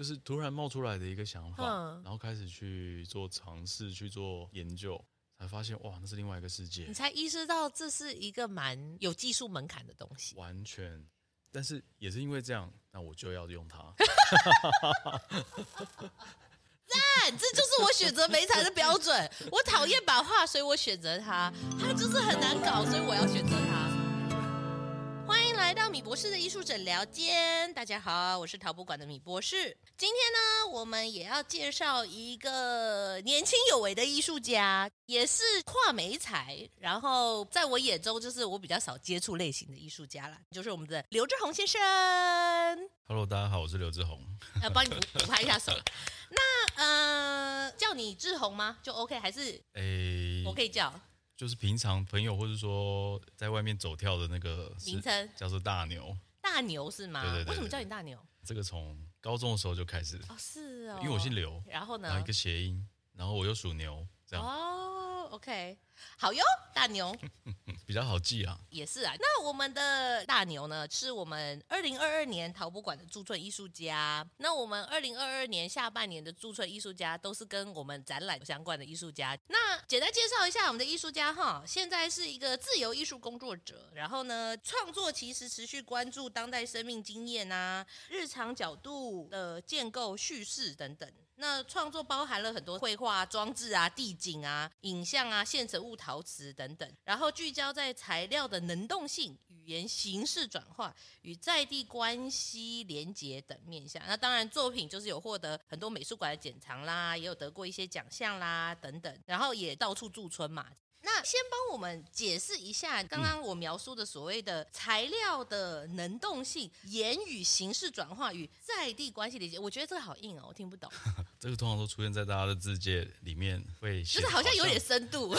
就是突然冒出来的一个想法，嗯、然后开始去做尝试，去做研究，才发现哇，那是另外一个世界。你才意识到这是一个蛮有技术门槛的东西。完全，但是也是因为这样，那我就要用它。赞，这就是我选择美彩的标准。我讨厌把画，所以我选择它。它就是很难搞，所以我要选择它。博士的艺术诊疗间，大家好，我是陶博馆的米博士。今天呢，我们也要介绍一个年轻有为的艺术家，也是跨媒材。然后在我眼中，就是我比较少接触类型的艺术家啦，就是我们的刘志宏先生。Hello，大家好，我是刘志宏。要帮你补拍一下手。那呃，叫你志宏吗？就 OK，还是诶，我可以叫。就是平常朋友或者说在外面走跳的那个名称叫做大牛，大牛是吗？对对对对。为什么叫你大牛？这个从高中的时候就开始哦，是哦，因为我姓刘，然后呢，然后一个谐音，然后我又属牛，这样哦，OK。好哟，大牛 比较好记啊，也是啊。那我们的大牛呢，是我们二零二二年陶博馆的驻村艺术家。那我们二零二二年下半年的驻村艺术家，都是跟我们展览相关的艺术家。那简单介绍一下我们的艺术家哈，现在是一个自由艺术工作者，然后呢，创作其实持续关注当代生命经验啊、日常角度的建构叙事等等。那创作包含了很多绘画、装置啊、地景啊、影像啊、现成物、陶瓷等等，然后聚焦在材料的能动性、语言形式转化与在地关系连结等面向。那当然，作品就是有获得很多美术馆的典藏啦，也有得过一些奖项啦等等，然后也到处驻村嘛。那先帮我们解释一下刚刚我描述的所谓的材料的能动性、言语形式转化与在地关系理解，我觉得这个好硬哦，我听不懂。这个通常都出现在大家的字界里面，会就是好像有点深度，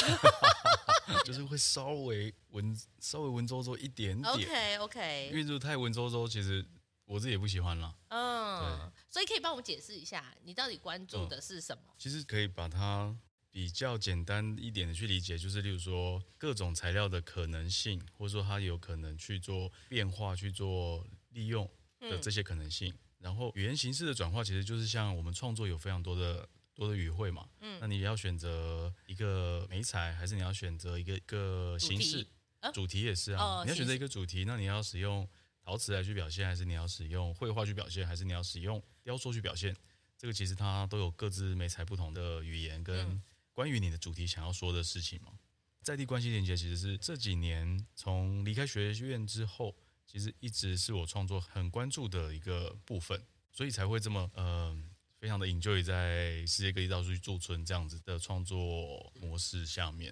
就是会稍微文稍微文绉绉一点点。OK OK，因为如果太文绉绉，其实我自己也不喜欢了。嗯，所以可以帮我们解释一下，你到底关注的是什么？嗯，其实可以把它。比较简单一点的去理解，就是例如说各种材料的可能性，或者说它有可能去做变化、去做利用的这些可能性。嗯、然后语言形式的转化，其实就是像我们创作有非常多的多的语汇嘛。嗯，那你要选择一个媒材，还是你要选择一个一个形式？主题，啊、主题也是啊。哦、你要选择一个主题，那你要使用陶瓷来去表现，还是你要使用绘画去表现，还是你要使用雕塑去表现？这个其实它都有各自媒材不同的语言跟、嗯。关于你的主题想要说的事情吗？在地关系连接其实是这几年从离开学院之后，其实一直是我创作很关注的一个部分，所以才会这么呃非常的 enjoy 在世界各地到处去驻村这样子的创作模式下面。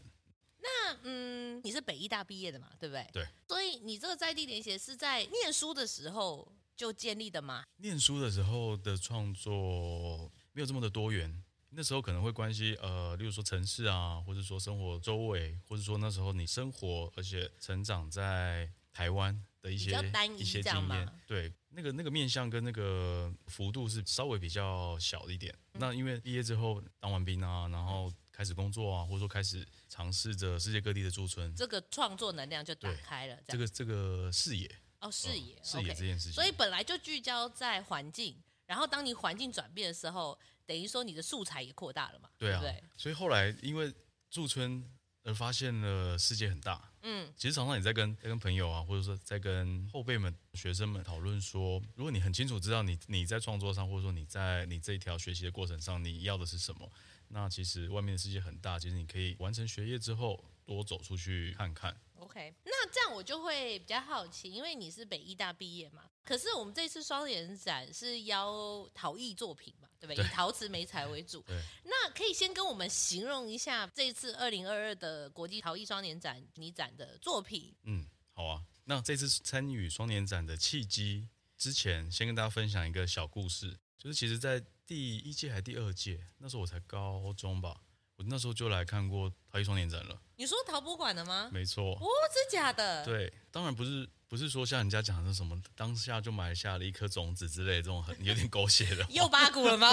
那嗯，你是北医大毕业的嘛？对不对？对。所以你这个在地连接是在念书的时候就建立的吗？念书的时候的创作没有这么的多元。那时候可能会关系呃，例如说城市啊，或者说生活周围，或者说那时候你生活而且成长在台湾的一些一些经验，对，那个那个面向跟那个幅度是稍微比较小一点。嗯、那因为毕业之后当完兵啊，然后开始工作啊，或者说开始尝试着世界各地的驻村，这个创作能量就打开了，这个这个视野哦，视野、呃、视野这件事情，所以本来就聚焦在环境，然后当你环境转变的时候。等于说你的素材也扩大了嘛？对啊，对对，所以后来因为驻村而发现了世界很大。嗯，其实常常也在跟在跟朋友啊，或者说在跟后辈们、学生们讨论说，如果你很清楚知道你你在创作上，或者说你在你这一条学习的过程上，你要的是什么，那其实外面的世界很大，其实你可以完成学业之后多走出去看看。OK，那这样我就会比较好奇，因为你是北艺大毕业嘛，可是我们这次双年展是邀陶艺作品嘛，对不对？对，以陶瓷美材为主。对。那可以先跟我们形容一下这次二零二二的国际陶艺双年展你展的作品。嗯，好啊。那这次参与双年展的契机之前，先跟大家分享一个小故事，就是其实，在第一届还是第二届，那时候我才高中吧。我那时候就来看过陶艺双年展了。你说陶博馆的吗？没错。哦，真假的？对，当然不是，不是说像人家讲的什么当下就埋下了一颗种子之类的这种很有点狗血的。又八股了吗？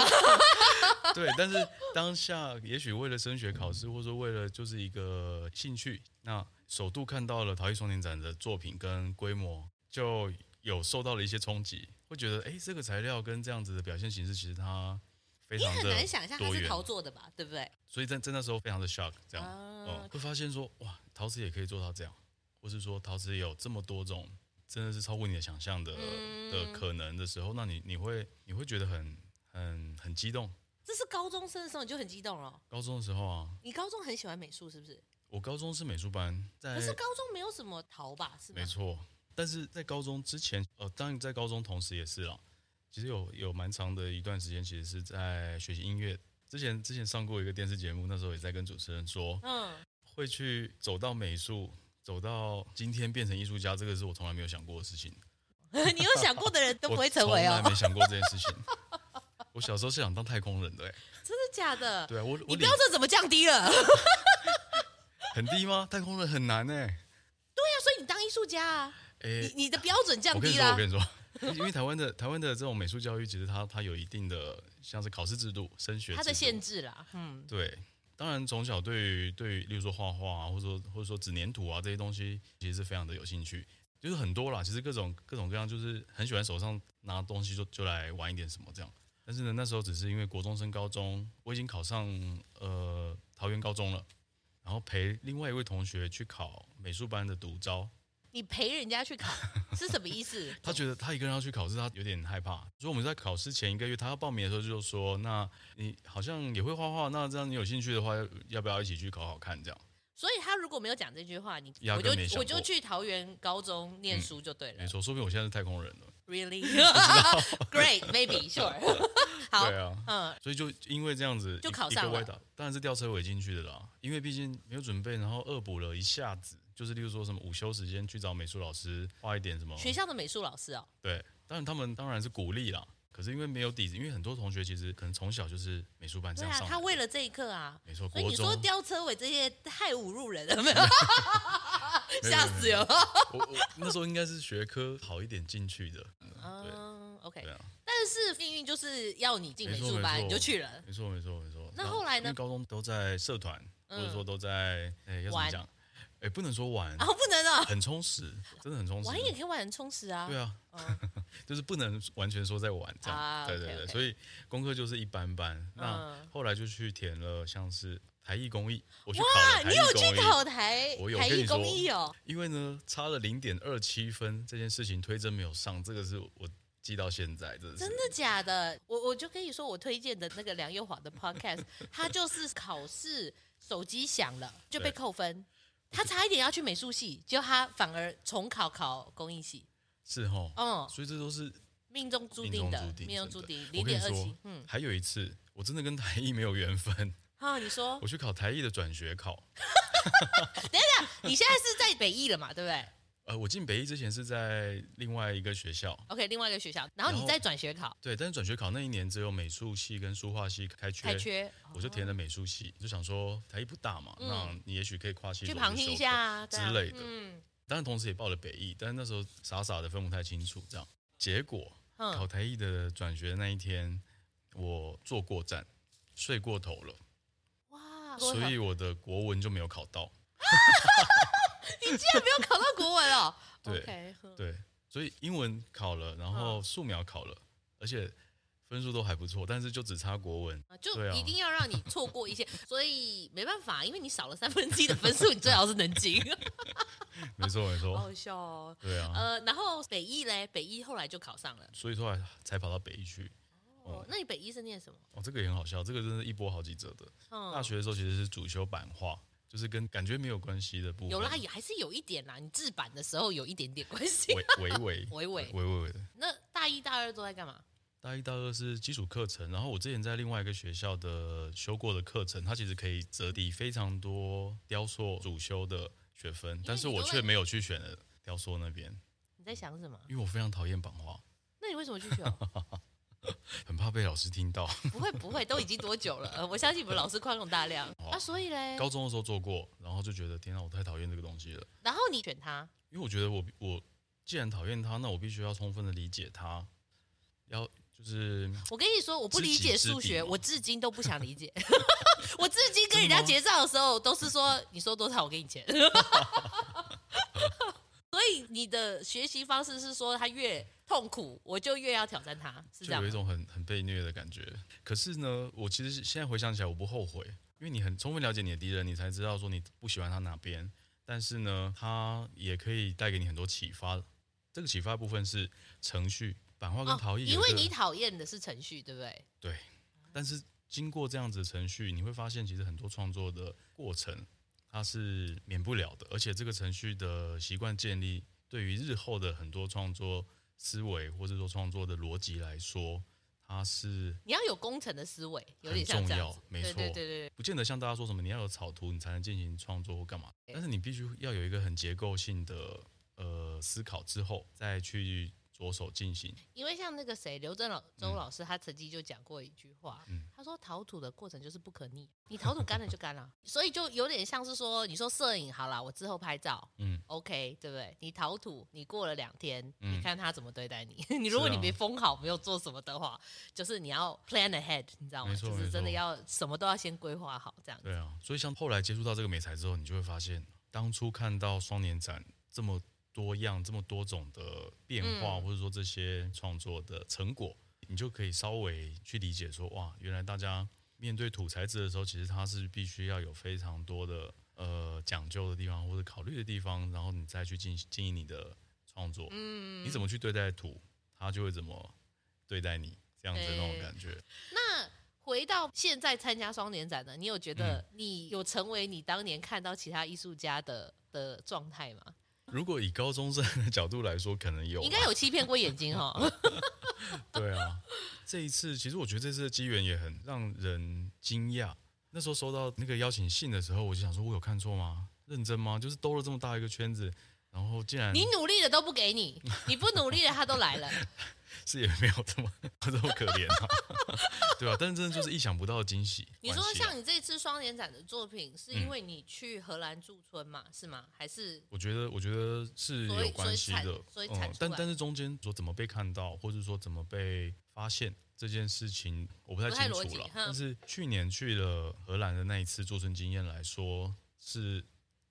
对，但是当下也许为了升学考试，或者说为了就是一个兴趣，那首度看到了陶艺双年展的作品跟规模，就有受到了一些冲击。会觉得，哎，这个材料跟这样子的表现形式，其实它非常的你很难想象它是陶做的吧？对不对？所以在在那时候非常的 shock，这样，哦，会发现说，哇，陶瓷也可以做到这样，或是说陶瓷也有这么多种，真的是超过你的想象的的可能的时候，那你你会你会觉得很很很激动。这是高中生的时候你就很激动了。高中的时候啊，你高中很喜欢美术是不是？我高中是美术班，在可是高中没有什么陶吧？是吗？没错，但是在高中之前，呃，当然在高中同时也是啦。其实有有蛮长的一段时间，其实是在学习音乐。之前之前上过一个电视节目，那时候也在跟主持人说，嗯，会去走到美术，走到今天变成艺术家，这个是我从来没有想过的事情。你有想过的人都 不会成为哦。从来没想过这件事情。我小时候是想当太空人的，哎，真的假的？对啊，我你标准怎么降低了？很低吗？太空人很难哎。对呀，所以你当艺术家啊？你你的标准降低了。我跟你说，我跟你说，因为台湾的台湾的这种美术教育，其实它它有一定的像是考试制度、升学它的限制啦。嗯，对。当然，从小对于对于，例如说画画啊，或者说或者说纸黏土啊这些东西，其实是非常的有兴趣，就是很多啦。其实各种各种各样，就是很喜欢手上拿东西就就来玩一点什么这样。但是呢，那时候只是因为国中升高中，我已经考上呃桃园高中了，然后陪另外一位同学去考美术班的独招。你陪人家去考是什么意思？他觉得他一个人要去考试，他有点害怕。所以我们在考试前一个月，他要报名的时候就说：“那你好像也会画画，那这样你有兴趣的话，要不要一起去考考看？”这样。所以他如果没有讲这句话，你我就我就去桃园高中念书就对了。嗯、没错，说不定我现在是太空人了。Really? Great, maybe, sure. 好，对啊，嗯，所以就因为这样子就考上了，当然是吊车尾进去的啦。因为毕竟没有准备，然后恶补了一下子，就是例如说什么午休时间去找美术老师画一点什么。学校的美术老师哦。对，当然他们当然是鼓励啦。可是因为没有底子，因为很多同学其实可能从小就是美术班这样上。对啊，他为了这一刻啊，没错。所以你说吊车尾这些太侮辱人了，没有？吓死了！我我那时候应该是学科好一点进去的。嗯，OK。但是命运就是要你进美术班，你就去了。没错，没错，没错。那后来呢？高中都在社团，或者说都在哎，要怎么讲？哎，不能说玩啊，不能啊，很充实，真的很充实。玩也可以玩很充实啊。对啊，就是不能完全说在玩这样。对对对，所以功课就是一般般。那后来就去填了，像是。台艺工艺，我去考台艺工艺。哇，你有去考台？我有台艺工艺哦。因为呢，差了零点二七分，这件事情推甄没有上，这个是我记到现在，真的。真的假的？我我就跟你说，我推荐的那个梁又华的 podcast，他就是考试手机响了就被扣分，他差一点要去美术系，结果他反而重考考工艺系。是哦，嗯，所以这都是命中注定的，命中注定。零点二七，嗯，还有一次，我真的跟台艺没有缘分。啊，你说我去考台艺的转学考。等一下，你现在是在北艺了嘛？对不对？呃，我进北艺之前是在另外一个学校。OK，另外一个学校，然后你再转学考。对，但是转学考那一年只有美术系跟书画系开缺，开缺，我就填了美术系，就想说台艺不大嘛，那你也许可以跨系去旁听一下之类的。嗯，当然同时也报了北艺，但是那时候傻傻的分不太清楚这样。结果考台艺的转学那一天，我坐过站，睡过头了。哇所以我的国文就没有考到。你竟然没有考到国文哦？对 Okay. 对，所以英文考了，然后素描考了，而且分数都还不错，但是就只差国文，就一定要让你错过一些，所以没办法，因为你少了三分之一的分数，你最好是能进。没错没错，好笑哦。对啊，呃，然后北艺嘞，北艺后来就考上了，所以后来才跑到北艺去。哦，那你北艺是念什么？哦，这个也很好笑，这个真是一波好几折的。嗯，大学的时候其实是主修版画，就是跟感觉没有关系的，有啦，也还是有一点啦。你制版的时候有一点点关系，微微微 微微微的。那大一大二都在干嘛？大一大二是基础课程，然后我之前在另外一个学校的修过的课程，它其实可以折抵非常多雕塑主修的学分，但是我却没有去选雕塑那边。你在想什么？因为我非常讨厌版画，那你为什么去选？很怕被老师听到。不会不会，都已经多久了？我相信你们老师宽容大量。那，所以嘞，高中的时候做过，然后就觉得天啊，我太讨厌这个东西了。然后你选它，因为我觉得我我既然讨厌它，那我必须要充分的理解它。要就是我跟你说，我不理解数学，我至今都不想理解。我至今跟人家结账的时候，都是说你说多少，我给你钱。所以你的学习方式是说，他越痛苦，我就越要挑战他，是这样。就有一种很很被虐的感觉。可是呢，我其实现在回想起来，我不后悔，因为你很充分了解你的敌人，你才知道说你不喜欢他哪边。但是呢，他也可以带给你很多启发。这个启发部分是程序、版画跟陶艺、哦，因为你讨厌的是程序，对不对？对。但是经过这样子的程序，你会发现，其实很多创作的过程。它是免不了的，而且这个程序的习惯建立，对于日后的很多创作思维或者说创作的逻辑来说，它是你要有工程的思维，有点重要，没错，对对对对，不见得像大家说什么你要有草图你才能进行创作或干嘛，但是你必须要有一个很结构性的呃思考之后再去。着手进行，因为像那个谁刘正老周老师，他曾经就讲过一句话，嗯、他说陶土的过程就是不可逆，你陶土干了就干了，所以就有点像是说，你说摄影好了，我之后拍照，嗯，OK，对不对？你陶土，你过了两天，嗯、你看他怎么对待你，你如果你没封好，没有做什么的话，就是你要 plan ahead，你知道吗？就是真的要什么都要先规划好这样子。对啊，所以像后来接触到这个美材之后，你就会发现，当初看到双年展这么。多样这么多种的变化，或者说这些创作的成果，你就可以稍微去理解说，哇，原来大家面对土材质的时候，其实它是必须要有非常多的呃讲究的地方或者考虑的地方，然后你再去进行经营你的创作。嗯，你怎么去对待土，它就会怎么对待你，这样子的那种感觉。那回到现在参加双年展呢，你有觉得你有成为你当年看到其他艺术家的的状态吗？如果以高中生的角度来说，可能有，应该有欺骗过眼睛哈。对啊，这一次其实我觉得这次的机缘也很让人惊讶。那时候收到那个邀请信的时候，我就想说，我有看错吗？认真吗？就是兜了这么大一个圈子，然后竟然你努力的都不给你，你不努力的他都来了。是也没有这么 这么可怜啊，对吧、啊？但是真的就是意想不到的惊喜。你说像你这次双年展的作品，是因为你去荷兰驻村嘛？是吗？还是？我觉得，我觉得是有关系的。所以，嗯，但但是中间说怎么被看到，或者说怎么被发现这件事情，我不太清楚了。但是去年去了荷兰的那一次驻村经验来说，是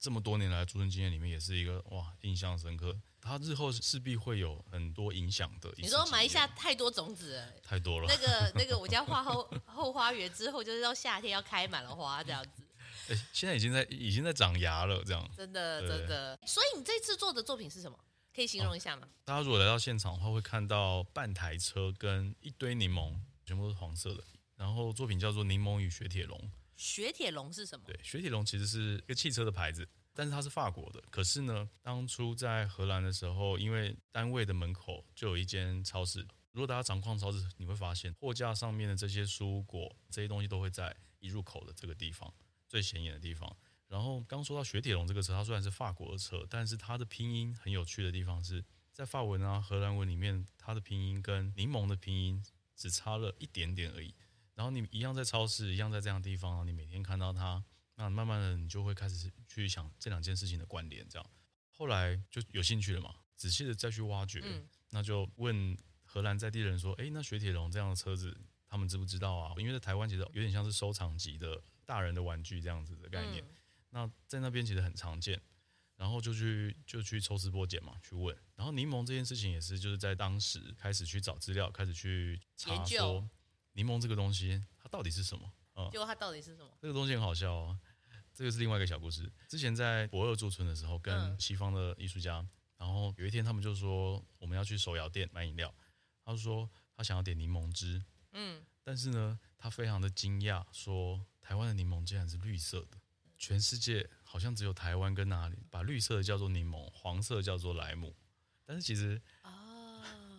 这么多年来驻村经验里面也是一个哇，印象深刻。他日后势必会有很多影响的。你说埋下太多种子了，太多了。那个那个，我家花后后花园之后，就是到夏天要开满了花这样子。哎，现在已经在已经在长芽了，这样。真的真的。所以你这次做的作品是什么？可以形容一下吗？哦，大家如果来到现场的话，会看到半台车跟一堆柠檬，全部都是黄色的。然后作品叫做《柠檬与雪铁龙》。雪铁龙是什么？对，雪铁龙其实是一个汽车的牌子。但是它是法国的，可是呢，当初在荷兰的时候，因为单位的门口就有一间超市。如果大家常逛超市，你会发现货架上面的这些蔬果这些东西都会在一入口的这个地方最显眼的地方。然后刚说到雪铁龙这个车，它虽然是法国的车，但是它的拼音很有趣的地方是在法文啊、荷兰文里面，它的拼音跟柠檬的拼音只差了一点点而已。然后你一样在超市，一样在这样的地方，你每天看到它。那慢慢的，你就会开始去想这两件事情的关联，这样，后来就有兴趣了嘛，仔细的再去挖掘，嗯、那就问荷兰在地人说，哎，那雪铁龙这样的车子，他们知不知道啊？因为在台湾其实有点像是收藏级的大人的玩具这样子的概念，嗯、那在那边其实很常见，然后就去就去抽丝剥茧嘛，去问，然后柠檬这件事情也是就是在当时开始去找资料，开始去查说柠檬这个东西它到底是什么。嗯，结果它到底是什么？这个东西很好笑哦，这个是另外一个小故事。之前在博尔驻村的时候，跟西方的艺术家，嗯、然后有一天他们就说我们要去手摇店买饮料，他就说他想要点柠檬汁，嗯，但是呢，他非常的惊讶，说台湾的柠檬竟然是绿色的，全世界好像只有台湾跟哪里把绿色的叫做柠檬，黄色叫做莱姆，但是其实啊，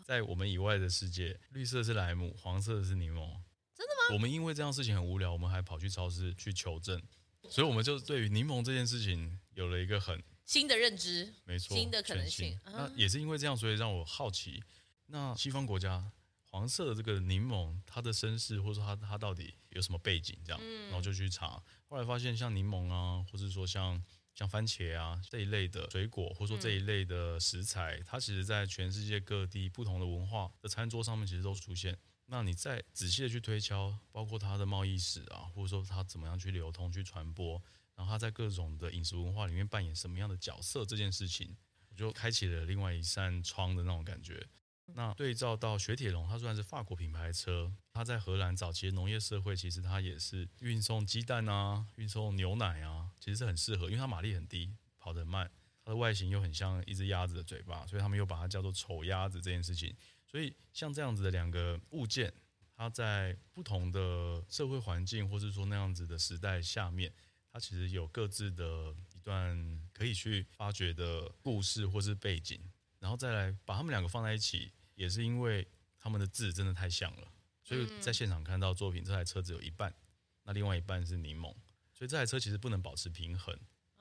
在我们以外的世界，绿色是莱姆，黄色的是柠檬。真的吗我们因为这样事情很无聊，我们还跑去超市去求证，所以我们就对于柠檬这件事情有了一个很新的认知，没错，新的可能性。那也是因为这样，所以让我好奇，那西方国家黄色的这个柠檬，它的身世或者说它它到底有什么背景？这样，然后就去查，后来发现像柠檬啊，或者说像像番茄啊这一类的水果，或者说这一类的食材，它其实在全世界各地不同的文化的餐桌上面，其实都出现。那你再仔细的去推敲，包括它的贸易史啊，或者说它怎么样去流通、去传播，然后它在各种的饮食文化里面扮演什么样的角色，这件事情，我就开启了另外一扇窗的那种感觉。那对照到雪铁龙，它虽然是法国品牌车，它在荷兰早期的农业社会，其实它也是运送鸡蛋啊，运送牛奶啊，其实是很适合，因为它马力很低，跑得很慢，它的外形又很像一只鸭子的嘴巴，所以他们又把它叫做丑鸭子这件事情。所以像这样子的两个物件，它在不同的社会环境，或是说那样子的时代下面，它其实有各自的一段可以去发掘的故事或是背景，然后再来把他们两个放在一起。也是因为他们的字真的太像了，所以在现场看到作品，这台车只有一半，那另外一半是柠檬，所以这台车其实不能保持平衡，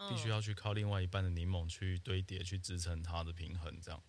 必须要去靠另外一半的柠檬去堆叠，去支撑它的平衡，这样。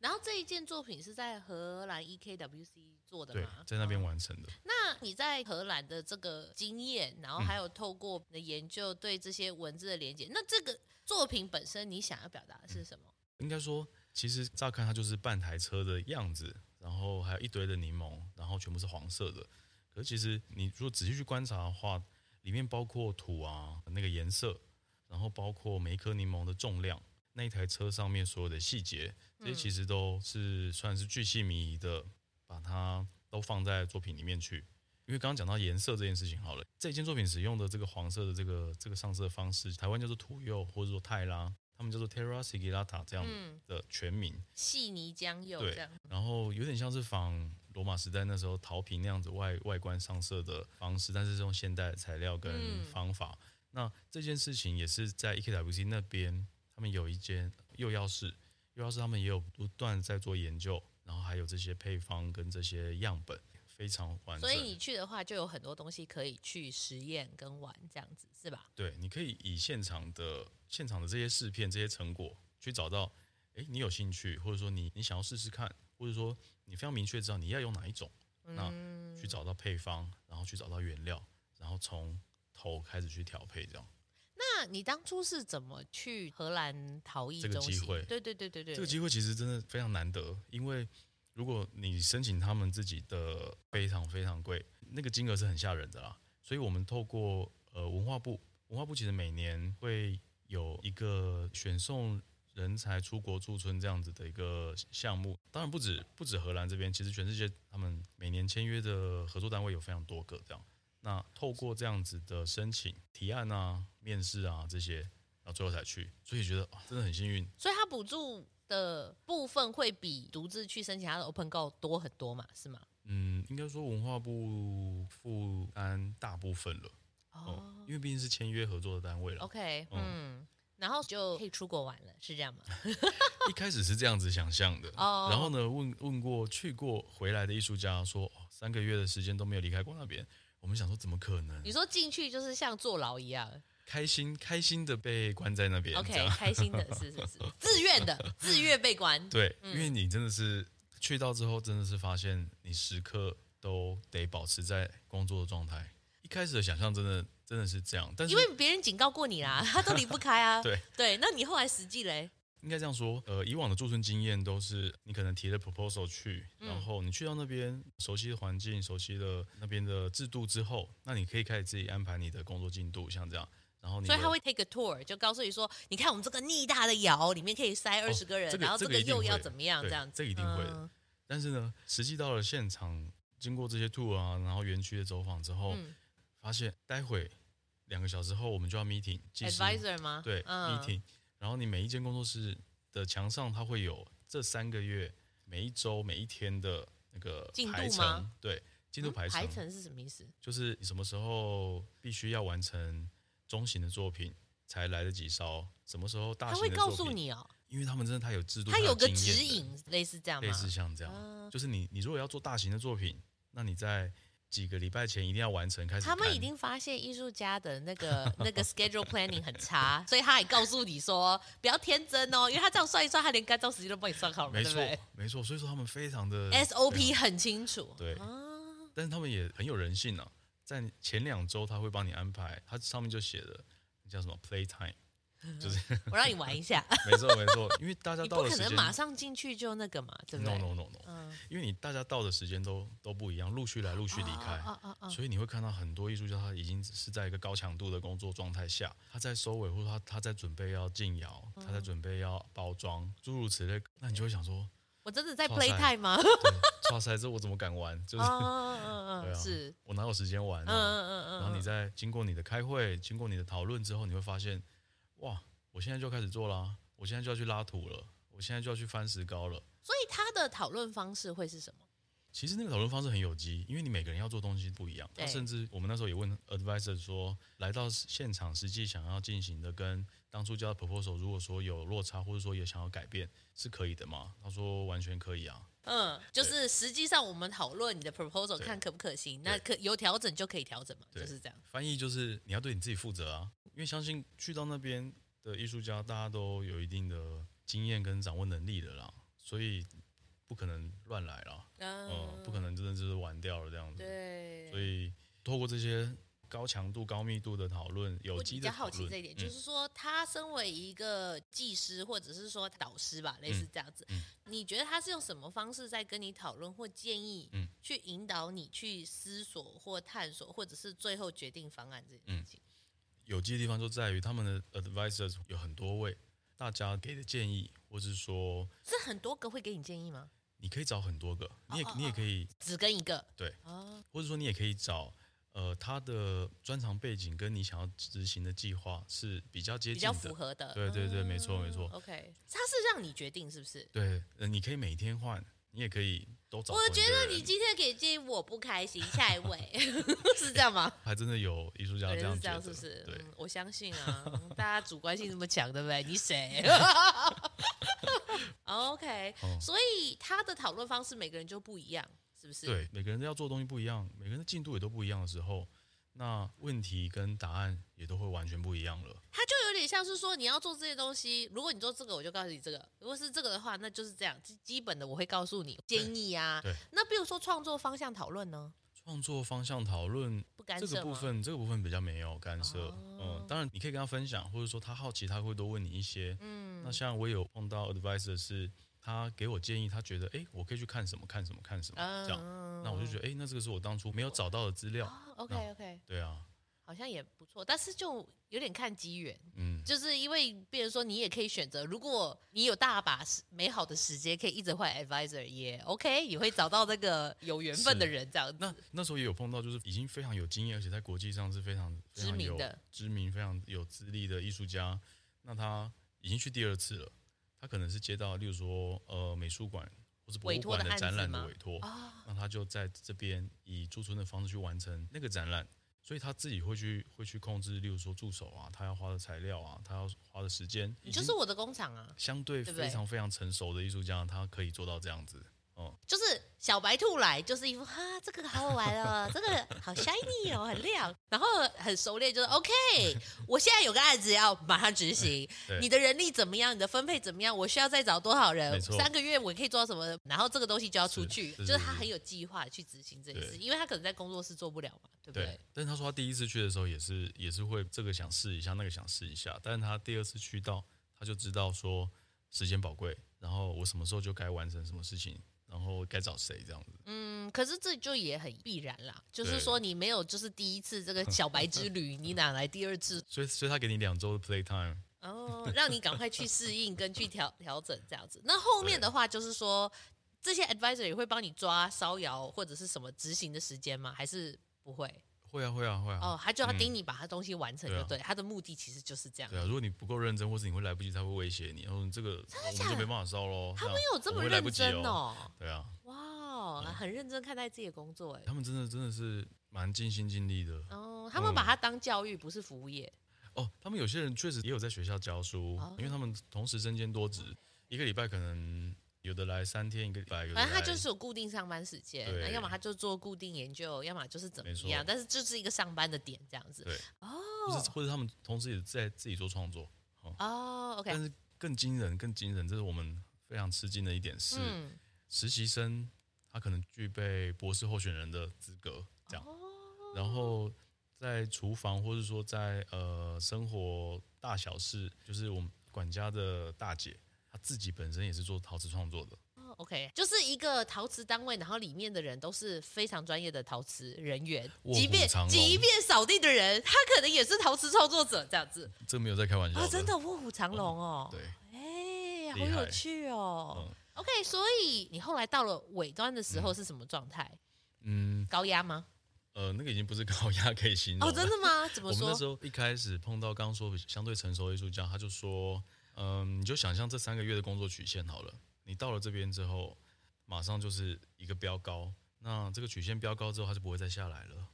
然后这一件作品是在荷兰 EKWC 做的吗？对，在那边完成的。那你在荷兰的这个经验，然后还有透过你的研究对这些文字的连接，那这个作品本身你想要表达的是什么？应该说。其实乍看它就是半台车的样子，然后还有一堆的柠檬，然后全部是黄色的。可是其实你如果仔细去观察的话，里面包括土啊那个颜色，然后包括每一颗柠檬的重量，那一台车上面所有的细节，这些其实都是算是巨细靡遗的，把它都放在作品里面去。因为刚刚讲到颜色这件事情，好了，这件作品使用的这个黄色的这个这个上色方式，台湾叫做土釉或者说泰拉。他们叫做 Terra Sigillata 这样的全名，细泥浆釉这样。然后有点像是仿罗马时代那时候陶瓶那样子外外观上色的方式，但是是用现代的材料跟方法。嗯、那这件事情也是在 EKWC 那边，他们有一间釉药室，釉药室他们也有不断在做研究，然后还有这些配方跟这些样本。非常完整，所以你去的话就有很多东西可以去实验跟玩，这样子是吧？对，你可以以现场的现场的这些试片、这些成果去找到，哎，你有兴趣，或者说你你想要试试看，或者说你非常明确知道你要用哪一种，嗯、那去找到配方，然后去找到原料，然后从头开始去调配，这样。那你当初是怎么去荷兰陶艺这个机会？对对对对对，这个机会其实真的非常难得，因为。如果你申请他们自己的非常非常贵，那个金额是很吓人的啦。所以我们透过呃文化部，文化部其实每年会有一个选送人才出国驻村这样子的一个项目。当然不止不止荷兰这边，其实全世界他们每年签约的合作单位有非常多个这样。那透过这样子的申请、提案啊、面试啊这些，然后最后才去，所以觉得真的很幸运。所以他补助。的部分会比独自去申请他的 Open Go 多很多嘛？是吗？嗯，应该说文化部负担大部分了哦、嗯，因为毕竟是签约合作的单位了。OK，嗯，嗯，然后就可以出国玩了，是这样吗？一开始是这样子想象的，哦，然后呢，问问过去过回来的艺术家说，哦，三个月的时间都没有离开过那边，我们想说怎么可能？你说进去就是像坐牢一样。开心开心的被关在那边，OK，开心的 是是是，自愿的，自愿被关。对，因为你真的是去到之后，真的是发现你时刻都得保持在工作的状态。一开始的想象真的真的是这样，但是因为别人警告过你啦，他都离不开啊。对对，那你后来实际嘞？应该这样说，呃，以往的驻村经验都是你可能提了 proposal 去，然后你去到那边熟悉的环境，熟悉的那边的制度之后，那你可以开始自己安排你的工作进度，像这样。然后所以他会 take a tour，就告诉你说，你看我们这个逆大的窑里面可以塞二十个人，哦这个、然后这个又要怎么样这样子？这个、一定会的。嗯、但是呢，实际到了现场，经过这些 tour 啊，然后园区的走访之后，嗯、发现待会两个小时后我们就要 meeting。advisor 吗？对、嗯、，meeting。然后你每一间工作室的墙上，它会有这三个月每一周每一天的那个排程。对，进度排程。排程是什么意思？就是你什么时候必须要完成。中型的作品才来得及烧，什么时候大型的作品？他会告诉你哦，因为他们真的太有制度，他有个指引，类似这样，类似像这样，呃、就是你你如果要做大型的作品，那你在几个礼拜前一定要完成。开始，他们已经发现艺术家的那个 那个 schedule planning 很差，所以他也告诉你说不要天真哦，因为他这样算一算，他连干燥时间都帮你算好了，没错，对对没错。所以说他们非常的 SOP 很清楚，对，啊、但是他们也很有人性呢、啊，在前两周他会帮你安排，他上面就写了。叫什么 playtime？就是我让你玩一下。没错没错，因为大家到的时间不可能马上进去就那个嘛，对不对？No No No No，嗯，因为你大家到的时间都都不一样，陆续来陆续离开，哦哦哦、所以你会看到很多艺术家他已经是在一个高强度的工作状态下，他在收尾或者他他在准备要进窑，他在准备要包装，诸如此类，那你就会想说。我真的在 play time 吗？对，哇塞，这我怎么敢玩？就是，嗯嗯嗯，是我哪有时间玩？嗯嗯嗯嗯。然后你在经过你的开会，经过你的讨论之后，你会发现，哇，我现在就开始做啦，我现在就要去拉土了，我现在就要去翻石膏了。所以他的讨论方式会是什么？其实那个讨论方式很有机，因为你每个人要做东西不一样。他甚至我们那时候也问 advisor 说，来到现场实际想要进行的跟。当初交的 proposal，如果说有落差，或者说也想要改变，是可以的吗？他说完全可以啊。嗯，就是实际上我们讨论你的 proposal，看可不可行，那可有调整就可以调整嘛，就是这样。翻译就是你要对你自己负责啊，因为相信去到那边的艺术家，大家都有一定的经验跟掌握能力的啦，所以不可能乱来了，嗯，嗯，不可能真的就是玩掉了这样子。对，所以透过这些。高强度、高密度的讨论，有机的讨论。我比较好奇这一点，嗯、就是说，他身为一个技师或者是说导师吧，类似这样子，嗯嗯、你觉得他是用什么方式在跟你讨论或建议，嗯、去引导你去思索或探索，或者是最后决定方案这件事情？有机的地方就在于他们的 advisors 有很多位，大家给的建议，或是说，是很多个会给你建议吗？你可以找很多个，你也、哦、你也可以只跟一个，对，啊、或者说你也可以找。呃，他的专长背景跟你想要执行的计划是比较接近的，比较符合的。对对对，没错没错。OK，他是让你决定是不是？对，呃，你可以每天换，你也可以都找。我觉得你今天给建议我不开心，下一位 是这样吗？还真的有艺术家这样这样是不是？对，我相信啊，大家主观性这么强，对不对？你谁？OK，所以他的讨论方式每个人就不一样。是不是？对，每个人都要做东西不一样，每个人的进度也都不一样的时候，那问题跟答案也都会完全不一样了。它就有点像是说，你要做这些东西，如果你做这个，我就告诉你这个；如果是这个的话，那就是这样。基基本的我会告诉你建议啊。对。那比如说创作方向讨论呢？创作方向讨论不干涉这个部分，这个部分比较没有干涉。哦、嗯，当然你可以跟他分享，或者说他好奇，他会多问你一些。嗯。那像我有碰到 advisor 是。他给我建议，他觉得哎，我可以去看什么看什么看什么这样，那我就觉得哎，那这个是我当初没有找到的资料。OK OK，对啊，好像也不错，但是就有点看机缘，嗯，就是因为别人说你也可以选择，如果你有大把美好的时间可以一直换 advisor，也 OK，也会找到那个有缘分的人这样子。那那时候也有碰到，就是已经非常有经验，而且在国际上是非常知名的、知名、非常有资历的艺术家，那他已经去第二次了。他可能是接到，例如说，呃，美术馆或是博物馆的展览的委托，那他就在这边以驻村的方式去完成那个展览，所以他自己会去会去控制，例如说助手啊，他要花的材料啊，他要花的时间，你就是我的工厂啊，相对非常非常成熟的艺术家，他可以做到这样子。哦，就是小白兔来，就是一副哈，这个好好玩哦，这个好 shiny 哦，很亮，然后很熟练，就是 OK。我现在有个案子要马上执行，你的人力怎么样？你的分配怎么样？我需要再找多少人？三个月我可以做到什么？然后这个东西就要出去，就是他很有计划去执行这件事，因为他可能在工作室做不了嘛，对不对？对。但是他说他第一次去的时候也是也是会这个想试一下，那个想试一下，但是他第二次去到他就知道说时间宝贵，然后我什么时候就该完成什么事情。然后该找谁这样子？嗯，可是这就也很必然啦。就是说，你没有就是第一次这个小白之旅，你哪来第二次？所以，所以他给你两周的 play time，哦，让你赶快去适应跟去调调整这样子。那后面的话就是说，这些 advisor 也会帮你抓烧窑或者是什么执行的时间吗？还是不会？会啊，会啊，会啊！哦，他就要盯你把他东西完成，就对。他的目的其实就是这样。对啊，如果你不够认真，或是你会来不及，他会威胁你，然后这个我们就没办法烧喽。他们有这么认真哦？对啊。哇，很认真看待自己的工作，哎。他们真的真的是蛮尽心尽力的。哦，他们把它当教育，不是服务业。哦，他们有些人确实也有在学校教书，因为他们同时身兼多职，一个礼拜可能。有的来三天一个礼拜，反正他就是有固定上班时间，那要么他就做固定研究，要么就是怎么样，但是就是一个上班的点这样子。对，哦，或者或者他们同时也在自己做创作。哦，哦，OK。但是更惊人、更惊人，这是我们非常吃惊的一点是，嗯、实习生他可能具备博士候选人的资格，这样，哦、然后。在厨房，或者说在呃生活大小事，就是我们管家的大姐，她自己本身也是做陶瓷创作的。OK，就是一个陶瓷单位，然后里面的人都是非常专业的陶瓷人员，即便即便扫地的人，他可能也是陶瓷创作者，这样子。这没有在开玩笑啊、哦，真的卧虎藏龙哦。对，哎，好有趣哦。嗯、OK，所以你后来到了尾端的时候是什么状态？嗯，高压吗？呃，那个已经不是高压可以形容。哦，真的吗？怎么说？我们那时候一开始碰到刚刚说相对成熟的艺术家，他就说，嗯、呃，你就想象这三个月的工作曲线好了。你到了这边之后，马上就是一个飙高，那这个曲线飙高之后，它就不会再下来了。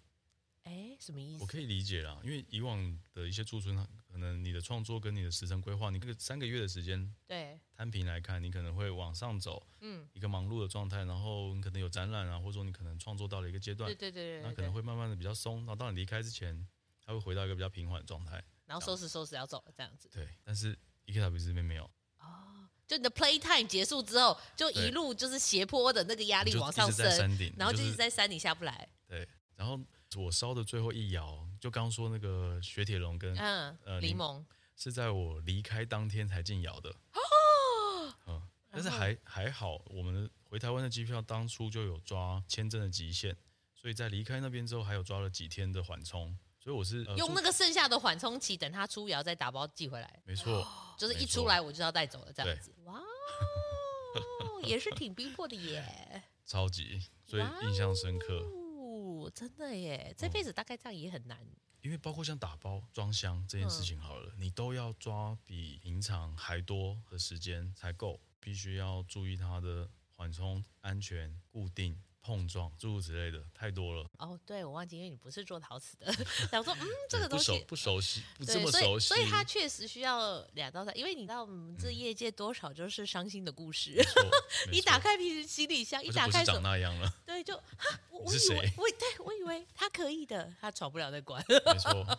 哎，什么意思？我可以理解啦，因为以往的一些驻村，可能你的创作跟你的时程规划，你这个三个月的时间，对，摊平来看，你可能会往上走，嗯，一个忙碌的状态，然后你可能有展览啊，或者说你可能创作到了一个阶段，对对对，对，那可能会慢慢的比较松，然后到你离开之前，它会回到一个比较平缓的状态，然后收拾收拾要走了这样子。对，但是 EKW 这边没有。就你的 play time 结束之后，就一路就是斜坡的那个压力往上升，然后就一直在山顶下不来。对，然后我烧的最后一窑，就刚说那个雪铁龙跟嗯呃柠檬，是在我离开当天才进窑的。哦，嗯，但是还还好，我们回台湾的机票当初就有抓签证的极限，所以在离开那边之后，还有抓了几天的缓冲。所以我是、呃、用那个剩下的缓冲期，等他出窑再打包寄回来。没错，就是一出来我就要带走了这样子。哇，也是挺逼迫的耶。超级，所以印象深刻。哦，真的耶，这辈子大概这样也很难。嗯、因为包括像打包装箱这件事情好了，嗯、你都要抓比平常还多的时间才够，必须要注意它的缓冲、安全、固定。碰撞诸如此类的太多了哦，对，我忘记，因为你不是做陶瓷的，想说嗯，这个东西不熟不熟悉，不这么熟悉，所以它确实需要两到三，因为你知道我们这业界多少就是伤心的故事。你打开平时行李箱，一打开长那样了，对，就 我我以为我对我以为他可以的，他闯不了那关。没错。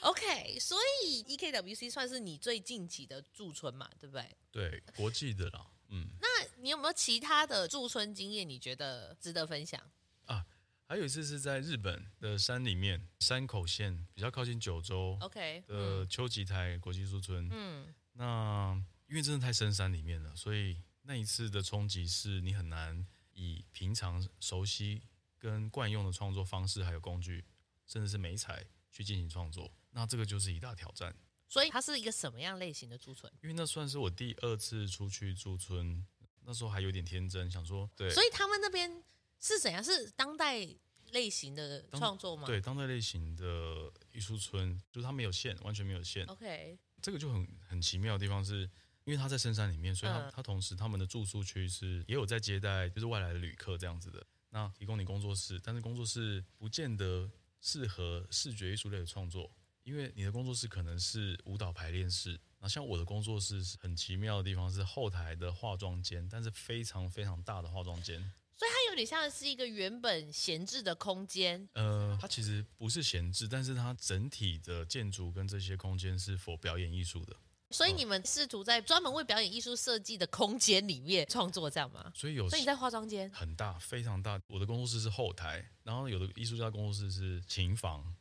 OK，所以 EKWC 算是你最近期的驻村嘛，对不对？对，国际的啦。嗯，那你有没有其他的驻村经验？你觉得值得分享啊？还有一次是在日本的山里面，山口县比较靠近九州，OK 的秋吉台国际驻村。嗯，那因为真的太深山里面了，所以那一次的冲击是你很难以平常熟悉跟惯用的创作方式，还有工具，甚至是美材去进行创作。那这个就是一大挑战。所以它是一个什么样类型的驻村？因为那算是我第二次出去驻村，那时候还有点天真，想说对。所以他们那边是怎样？是当代类型的创作吗？对，当代类型的艺术村，就是它没有线，完全没有线。OK，这个就很很奇妙的地方是，因为它在深山里面，所以它、嗯、它同时他们的住宿区是也有在接待就是外来的旅客这样子的。那提供你工作室，但是工作室不见得适合视觉艺术类的创作。因为你的工作室可能是舞蹈排练室，那像我的工作室是很奇妙的地方，是后台的化妆间，但是非常非常大的化妆间，所以它有点像是一个原本闲置的空间。呃，它其实不是闲置，但是它整体的建筑跟这些空间是 for 表演艺术的。所以你们试图在专门为表演艺术设计的空间里面创作，这样吗？所以有，所以你在化妆间很大，非常大。我的工作室是后台，然后有的艺术家工作室是琴房。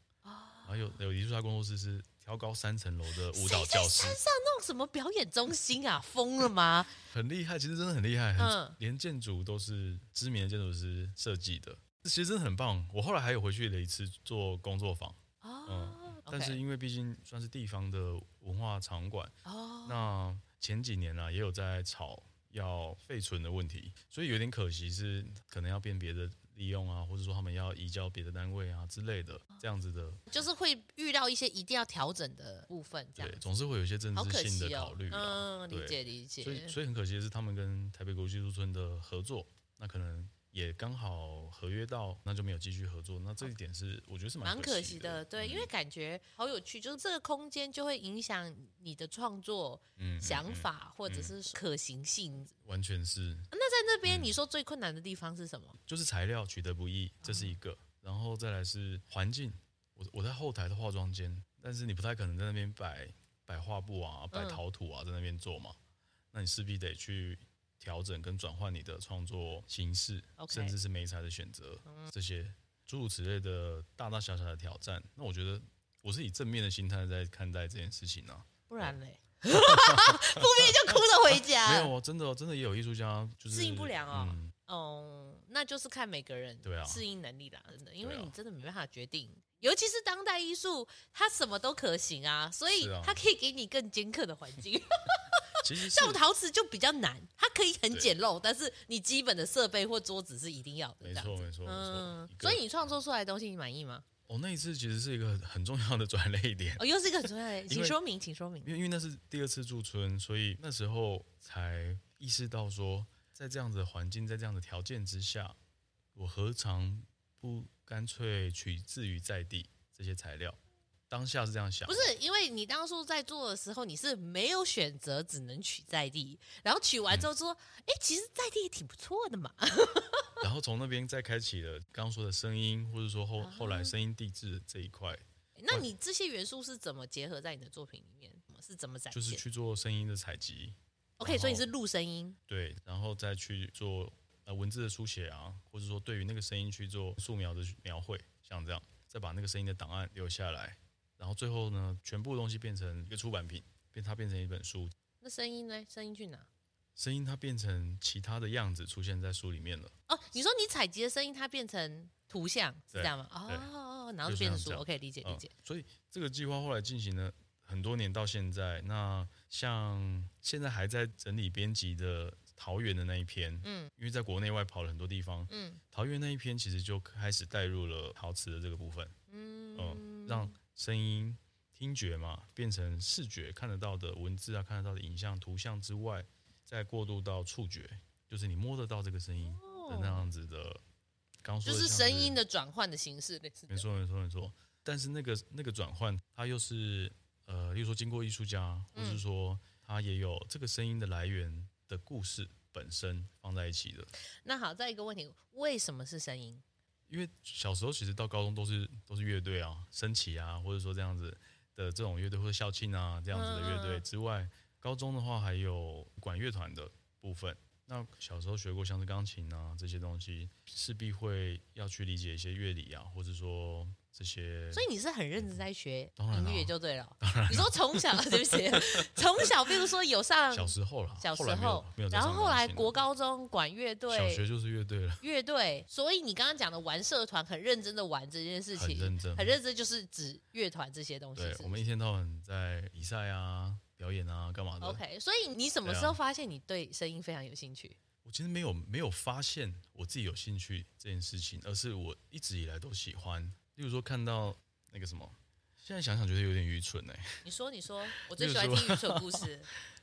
然后有有艺术家工作室是挑高三层楼的舞蹈教室，山上弄什么表演中心啊？疯了吗？很厉害，其实真的很厉害，嗯，连建筑都是知名的建筑师设计的，其实真的很棒。我后来还有回去了一次做工作坊，哦、嗯，但是因为毕竟算是地方的文化场馆，哦，那前几年呢、啊、也有在吵要废存的问题，所以有点可惜，是可能要变别的。利用啊，或者说他们要移交别的单位啊之类的，这样子的，就是会遇到一些一定要调整的部分，这样对，总是会有一些政治性的考虑、哦。嗯，理解理解。所以，所以很可惜的是，他们跟台北国际驻村的合作，那可能。也刚好合约到，那就没有继续合作。那这一点是我觉得是蛮可惜的，对，因为感觉好有趣，就是这个空间就会影响你的创作想法或者是可行性，完全是。那在那边你说最困难的地方是什么？就是材料取得不易，这是一个，然后再来是环境。我我在后台的化妆间，但是你不太可能在那边摆摆画布啊，摆陶土啊，在那边做嘛，那你势必得去。调整跟转换你的创作形式，Okay. 甚至是媒材的选择，嗯、这些诸如此类的大大小小的挑战。那我觉得我是以正面的心态在看待这件事情呢、啊。不然嘞，负面就哭着回家。没有哦，真的哦，真的也有艺术家就是适应不良哦。嗯哦，那就是看每个人对啊适应能力啦，真的，因为你真的没办法决定，尤其是当代艺术，它什么都可行啊，所以它可以给你更尖刻的环境。其实像陶瓷就比较难，它可以很简陋，但是你基本的设备或桌子是一定要的。没错，没错，嗯。所以你创作出来的东西，你满意吗？哦，那一次其实是一个很重要的转捩点。哦，又是一个很重要的，请说明，请说明。因为因为那是第二次驻村，所以那时候才意识到说。在这样子的环境，在这样的条件之下，我何尝不干脆取自于在地这些材料？当下是这样想，不是因为你当初在做的时候，你是没有选择，只能取在地，然后取完之后说，哎、嗯，其实在地也挺不错的嘛。然后从那边再开启了刚刚说的声音，或者说后后来声音地质这一块。那你这些元素是怎么结合在你的作品里面？是怎么展现？就是去做声音的采集。OK，所以你是录声音，对，然后再去做呃文字的书写啊，或者说对于那个声音去做素描的描绘，像这样，再把那个声音的档案留下来，然后最后呢，全部东西变成一个出版品，变它变成一本书。那声音呢？声音去哪？声音它变成其他的样子出现在书里面了。哦，你说你采集的声音它变成图像是这样吗？哦，然后就变成书。OK，理解理解。所以这个计划后来进行了。很多年到现在，那像现在还在整理编辑的桃园的那一篇，嗯，因为在国内外跑了很多地方，嗯，桃园那一篇其实就开始带入了陶瓷的这个部分，嗯，嗯，让声音、听觉嘛变成视觉看得到的文字啊，看得到的影像、图像之外，再过渡到触觉，就是你摸得到这个声音的那样子的，刚说就是声音的转换的形式，类似，没错没错没错，但是那个那个转换，它又是。呃，例如说经过艺术家，或是说它也有这个声音的来源的故事本身放在一起的。那好，再一个问题，为什么是声音？因为小时候其实到高中都是都是乐队啊，升旗啊，或者说这样子的这种乐队或者校庆啊这样子的乐队之外，高中的话还有管乐团的部分。那小时候学过像是钢琴啊这些东西，势必会要去理解一些乐理啊，或者说。这些，所以你是很认真在学音乐就对了。当然，你说从小 对不起，从小比如说有上 小时候了，小时候，然后后来国高中管乐队，小学就是乐队了。乐队，所以你刚刚讲的玩社团，很认真的玩这件事情，很认真，很认真，就是指乐团这些东西。对，我们一天到晚在比赛啊、表演啊、干嘛的。OK，所以你什么时候发现你对声音非常有兴趣？我其实没有没有发现我自己有兴趣这件事情，而是我一直以来都喜欢。例如说看到。那个什么，现在想想觉得有点愚蠢哎。你说，你说，我最喜欢听愚蠢故事。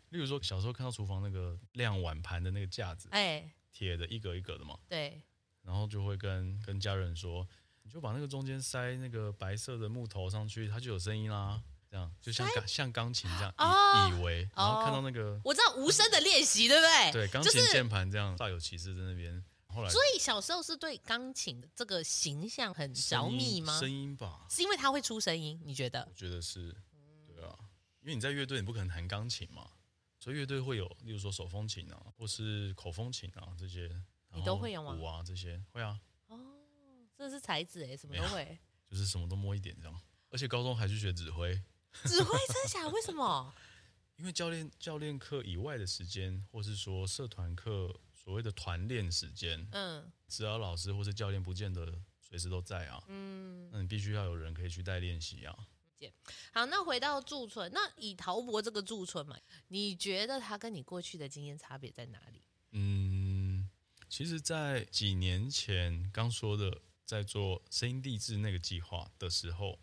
例如说，小时候看到厨房那个晾碗盘的那个架子，哎，铁的，一格一格的嘛。对。然后就会跟跟家人说，你就把那个中间塞那个白色的木头上去，它就有声音啦。这样就像钢像钢琴这样，以以为，然后看到那个，我知道无声的练习，对不对？对，钢琴键盘这样煞有其事在那边。所以小时候是对钢琴的这个形象很着迷吗？声音吧，是因为它会出声音，你觉得？我觉得是，对啊，因为你在乐队，你不可能弹钢琴嘛，所以乐队会有，例如说手风琴啊，或是口风琴啊这些，你都会用吗？鼓啊这些会啊。哦，这是才子哎，什么都会，就是什么都摸一点这样。而且高中还去学指挥，指挥真假？为什么？因为教练教练课以外的时间，或是说社团课。所谓的团练时间，嗯，只要老师或是教练不见得随时都在啊，嗯，那你必须要有人可以去带练习啊。好，那回到驻村，那以陶博这个驻村嘛，你觉得他跟你过去的经验差别在哪里？嗯，其实，在几年前刚说的在做声音地质那个计划的时候，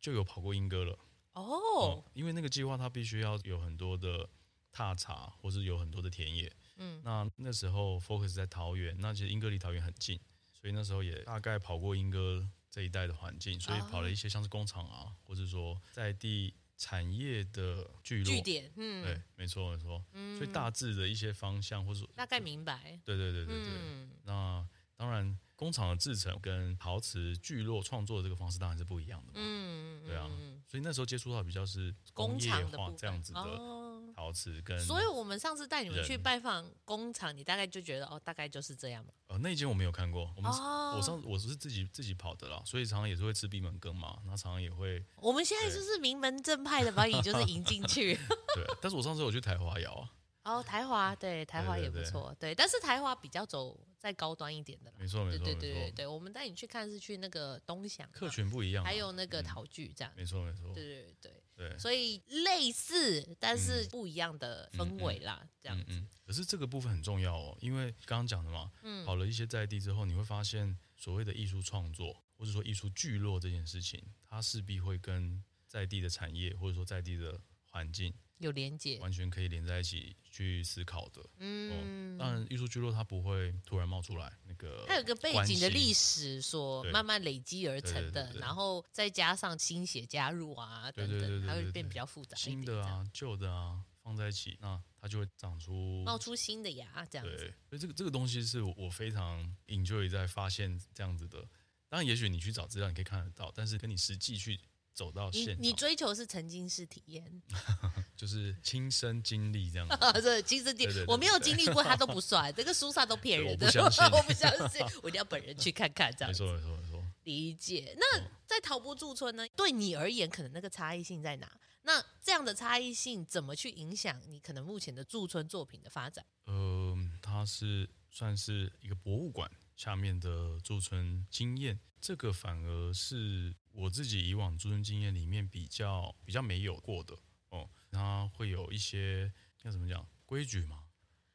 就有跑过英歌了。哦、嗯，因为那个计划它必须要有很多的踏查，或是有很多的田野。嗯，那那时候 focus 在桃园，那其实莺歌离桃园很近，所以那时候也大概跑过莺歌这一带的环境，所以跑了一些像是工厂啊，或者说在地产业的聚落，据点，嗯，对，没错没错，嗯，所以大致的一些方向，或者说大概明白，对对对对对，嗯，那当然工厂的制成跟陶瓷聚落创作的这个方式当然是不一样的嘛，嗯，对啊，所以那时候接触到比较是工业化这样子的。陶瓷跟。所以我们上次带你们去拜访工厂，你大概就觉得哦，大概就是这样嘛。呃，那间我没有看过，我们、哦、我上我是自己自己跑的啦，所以常常也是会吃闭门羹嘛，那常常也会。我们现在就是名门正派的把你就是迎进去。对，但是我上次有去台华窑啊。哦，台华对台华也不错，对，但是台华比较走再高端一点的啦。没错没错，对对对对对，我们带你去看是去那个东祥，客群不一样，还有那个陶具这样。没错没错，对对对对，所以类似但是不一样的氛围啦，嗯、这样子。可是这个部分很重要哦，因为刚刚讲的嘛，嗯，跑了一些在地之后，你会发现所谓的艺术创作或者说艺术聚落这件事情，它势必会跟在地的产业或者说在地的环境。有连接，完全可以连在一起去思考的。嗯，当然，艺术聚落它不会突然冒出来，那个它有个背景的历史，所慢慢累积而成的，然后再加上新血加入啊，等等，它会变比较复杂。新的啊，旧的啊，放在一起，那它就会长出冒出新的芽，这样子。对，所以这个这个东西是我非常 enjoy 在发现这样子的。当然，也许你去找资料，你可以看得到，但是跟你实际去。走到现场，你追求是沉浸式体验，就是亲身经历这样子。对，亲身经历，我没有经历过，他都不算。这个书上都骗人的，我不相信，我不相信，我一定要本人去看看这样子。没错，没错，没错。理解。那在陶博驻村呢？对你而言，可能那个差异性在哪？那这样的差异性怎么去影响你可能目前的驻村作品的发展？嗯、呃，它是算是一个博物馆下面的驻村经验。这个反而是我自己以往驻村经验里面比较比较没有过的哦，它会有一些要怎么讲规矩嘛，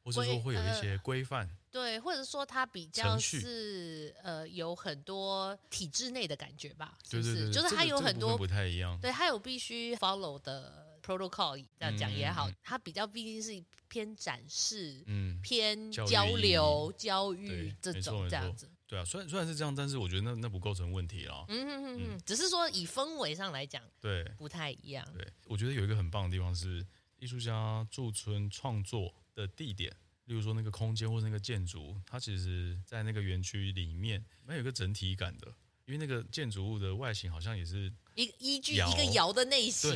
或者说会有一些规范，呃，对，或者说它比较是呃有很多体制内的感觉吧，是不是？对对对，就是它有很多，这个这个，不太一样，对，它有必须 follow 的 protocol，这样讲也好，嗯，它比较毕竟是偏展示，嗯，偏交流教育这种这样子。对啊，虽然虽然是这样，但是我觉得那那不构成问题啦。嗯哼哼哼，只是说以氛围上来讲，对，不太一样。对，我觉得有一个很棒的地方是，艺术家驻村创作的地点，例如说那个空间或者那个建筑，它其实在那个园区里面蛮有一个整体感的，因为那个建筑物的外形好像也是一个依据一个窑的内型，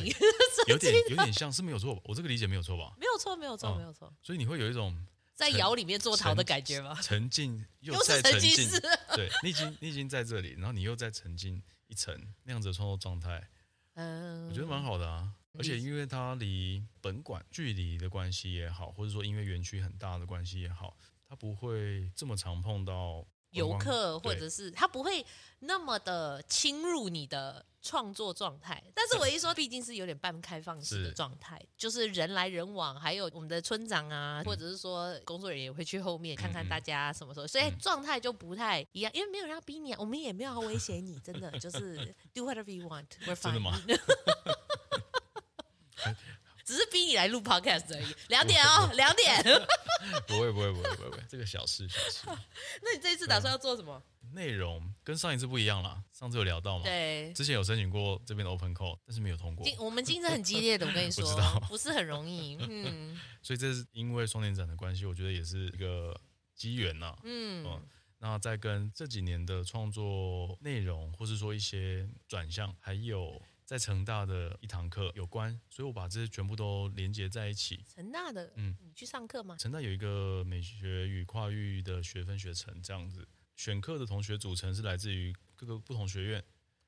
有 点有点像是没有错，我这个理解没有错吧？没有错，没有错，没有错。所以你会有一种。在窑里面做陶的感觉吗？沉浸 又在沉浸，对，你已经你已经在这里，然后你又在沉浸一层那样子的创作状态，嗯，我觉得蛮好的啊。而且因为它离本馆距离的关系也好，或者说因为园区很大的关系也好，它不会这么常碰到。游客或者是他不会那么的侵入你的创作状态，但是我一说 毕竟是有点半开放式的状态，就是人来人往，还有我们的村长啊，或者是说工作人员也会去后面看看大家什么时候，所以状态就不太一样，因为没有人要逼你，啊，我们也没有要威胁你，真的就是 do whatever you want，we're fine。真的吗？只是逼你来录 podcast 而已，两点哦，两点。不会不会不会不会不会，这个小事小事。那你这一次打算要做什么？内容跟上一次不一样了，上次有聊到吗？对，之前有申请过这边的 open call，但是没有通过。我们竞争很激烈的，我跟你说，不知道，不是很容易。嗯，所以这是因为双年展的关系，我觉得也是一个机缘呐。嗯，嗯，那在跟这几年的创作内容，或是说一些转向，还有。在成大的一堂课有关，所以我把这些全部都连接在一起。成大的，嗯，你去上课吗？成大有一个美学与跨域的学分学程，这样子选课的同学组成是来自于各个不同学院，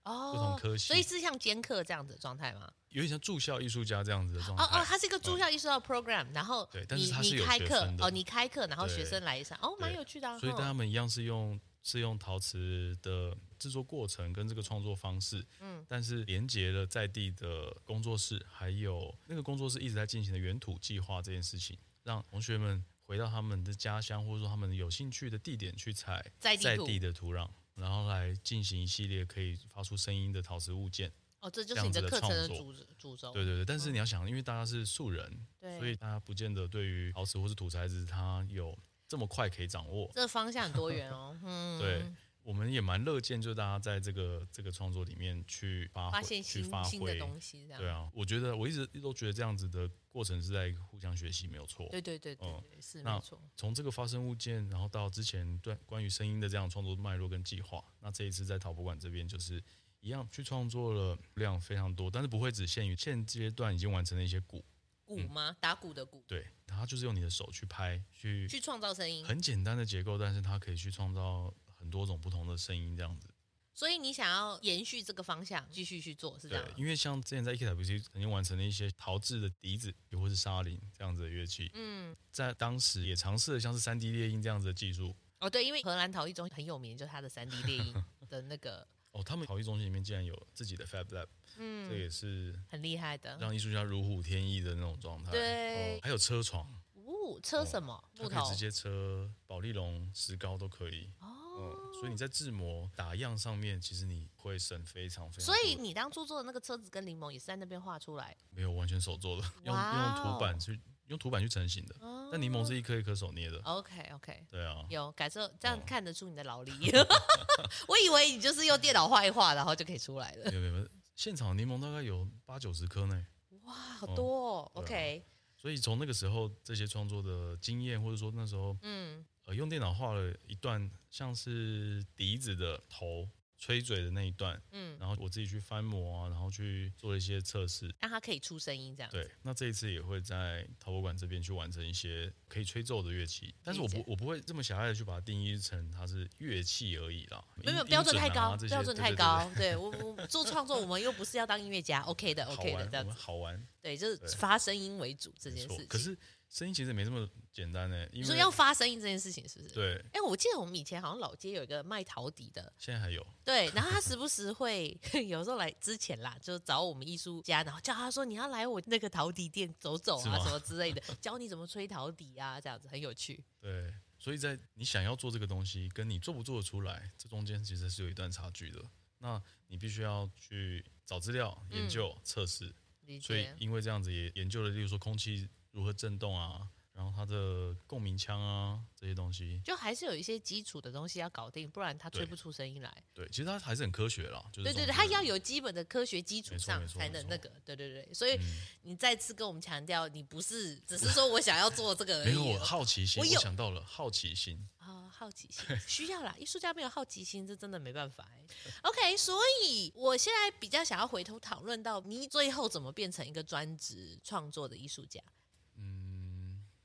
哦，不同科系，所以是像兼课这样子的状态吗？有点像住校艺术家这样子的状态。哦哦，它是一个住校艺术家 program，然后对，但是它是有学分的。哦，你开课，然后学生来上，哦，蛮有趣的。啊所以但他们一样是用。是用陶瓷的制作过程跟这个创作方式，嗯，但是连接了在地的工作室，还有那个工作室一直在进行的原土计划这件事情，让同学们回到他们的家乡，或者说他们有兴趣的地点去采在地的土壤，然后来进行一系列可以发出声音的陶瓷物件。哦，这就是你的课程的主主轴。对对对，但是你要想，因为大家是素人，对，所以大家不见得对于陶瓷或是土材质，它有。这么快可以掌握，这个方向很多元哦。嗯，对，我们也蛮乐见，就大家在这个这个创作里面去发现新去发挥的东西。这样对啊，我觉得我一直都觉得这样子的过程是在互相学习，没有错。对对对对，嗯，是没错。从这个发声物件，然后到之前对关于声音的这样创作脉络跟计划，那这一次在陶博馆这边就是一样去创作了量非常多，但是不会只限于现阶段已经完成的一些鼓。鼓吗？打鼓的鼓。对，它就是用你的手去拍，去去创造声音。很简单的结构，但是它可以去创造很多种不同的声音，这样子。所以你想要延续这个方向，继续去做，是这样？因为像之前在 EKWC 曾经完成了一些陶制的笛子，也或是沙铃这样子的乐器。嗯，在当时也尝试了像是三 D 列印这样子的技术。哦，对，因为荷兰陶艺中心很有名，就是它的三 D 猎鹰的那个。哦，他们陶艺中心里面竟然有自己的 Fab Lab，嗯，这也是很厉害的，让艺术家如虎添翼的那种状态。对、哦，还有车床，哦，车什么？木头，可以直接车保丽龙、石膏都可以。哦。嗯，所以你在制模打样上面，其实你会省非常非常。所以你当初做的那个车子跟柠檬也是在那边画出来？没有，完全手做的，用用图板去用图板去成型的。哦、但柠檬是一颗一颗手捏的。OK OK。对啊，有感受，这样看得出你的劳力。哦、我以为你就是用电脑画一画，然后就可以出来了。没有没有，现场柠檬大概有八九十颗呢。哇，好多、哦嗯啊、OK。所以从那个时候这些创作的经验，或者说那时候，嗯。用电脑画了一段像是笛子的头。吹嘴的那一段，嗯，然后我自己去翻模啊，然后去做了一些测试，让它可以出声音，这样。对，那这一次也会在陶博馆这边去完成一些可以吹奏的乐器，但是我不我不会这么狭隘的去把它定义成它是乐器而已啦，没有标准太高，标准太高。对我我做创作，我们又不是要当音乐家，OK 的，OK 的，这样子好玩。对，就是发声音为主这件事情。可是。声音其实没这么简单呢。你说要发声音这件事情是不是？对。哎、欸，我记得我们以前好像老街有一个卖陶笛的，现在还有。对，然后他时不时会 有时候来之前啦，就找我们艺术家，然后叫他说你要来我那个陶笛店走走啊，吗什么之类的，教你怎么吹陶笛啊，这样子很有趣。对，所以在你想要做这个东西，跟你做不做得出来，这中间其实是有一段差距的。那你必须要去找资料、研究、测试。所以因为这样子也研究了，例如说空气。如何震动啊？然后它的共鸣腔啊，这些东西，就还是有一些基础的东西要搞定，不然它吹不出声音来。对，对，其实它还是很科学啦。就是、对对对，它要有基本的科学基础上才能那个。对对对，所以你再次跟我们强调，你不是只是说我想要做这个而已。没有，我好奇心，我，我想到了好奇心。啊、哦，好奇心 需要啦，艺术家没有好奇心，这真的没办法哎。OK，所以我现在比较想要回头讨论到你最后怎么变成一个专职创作的艺术家。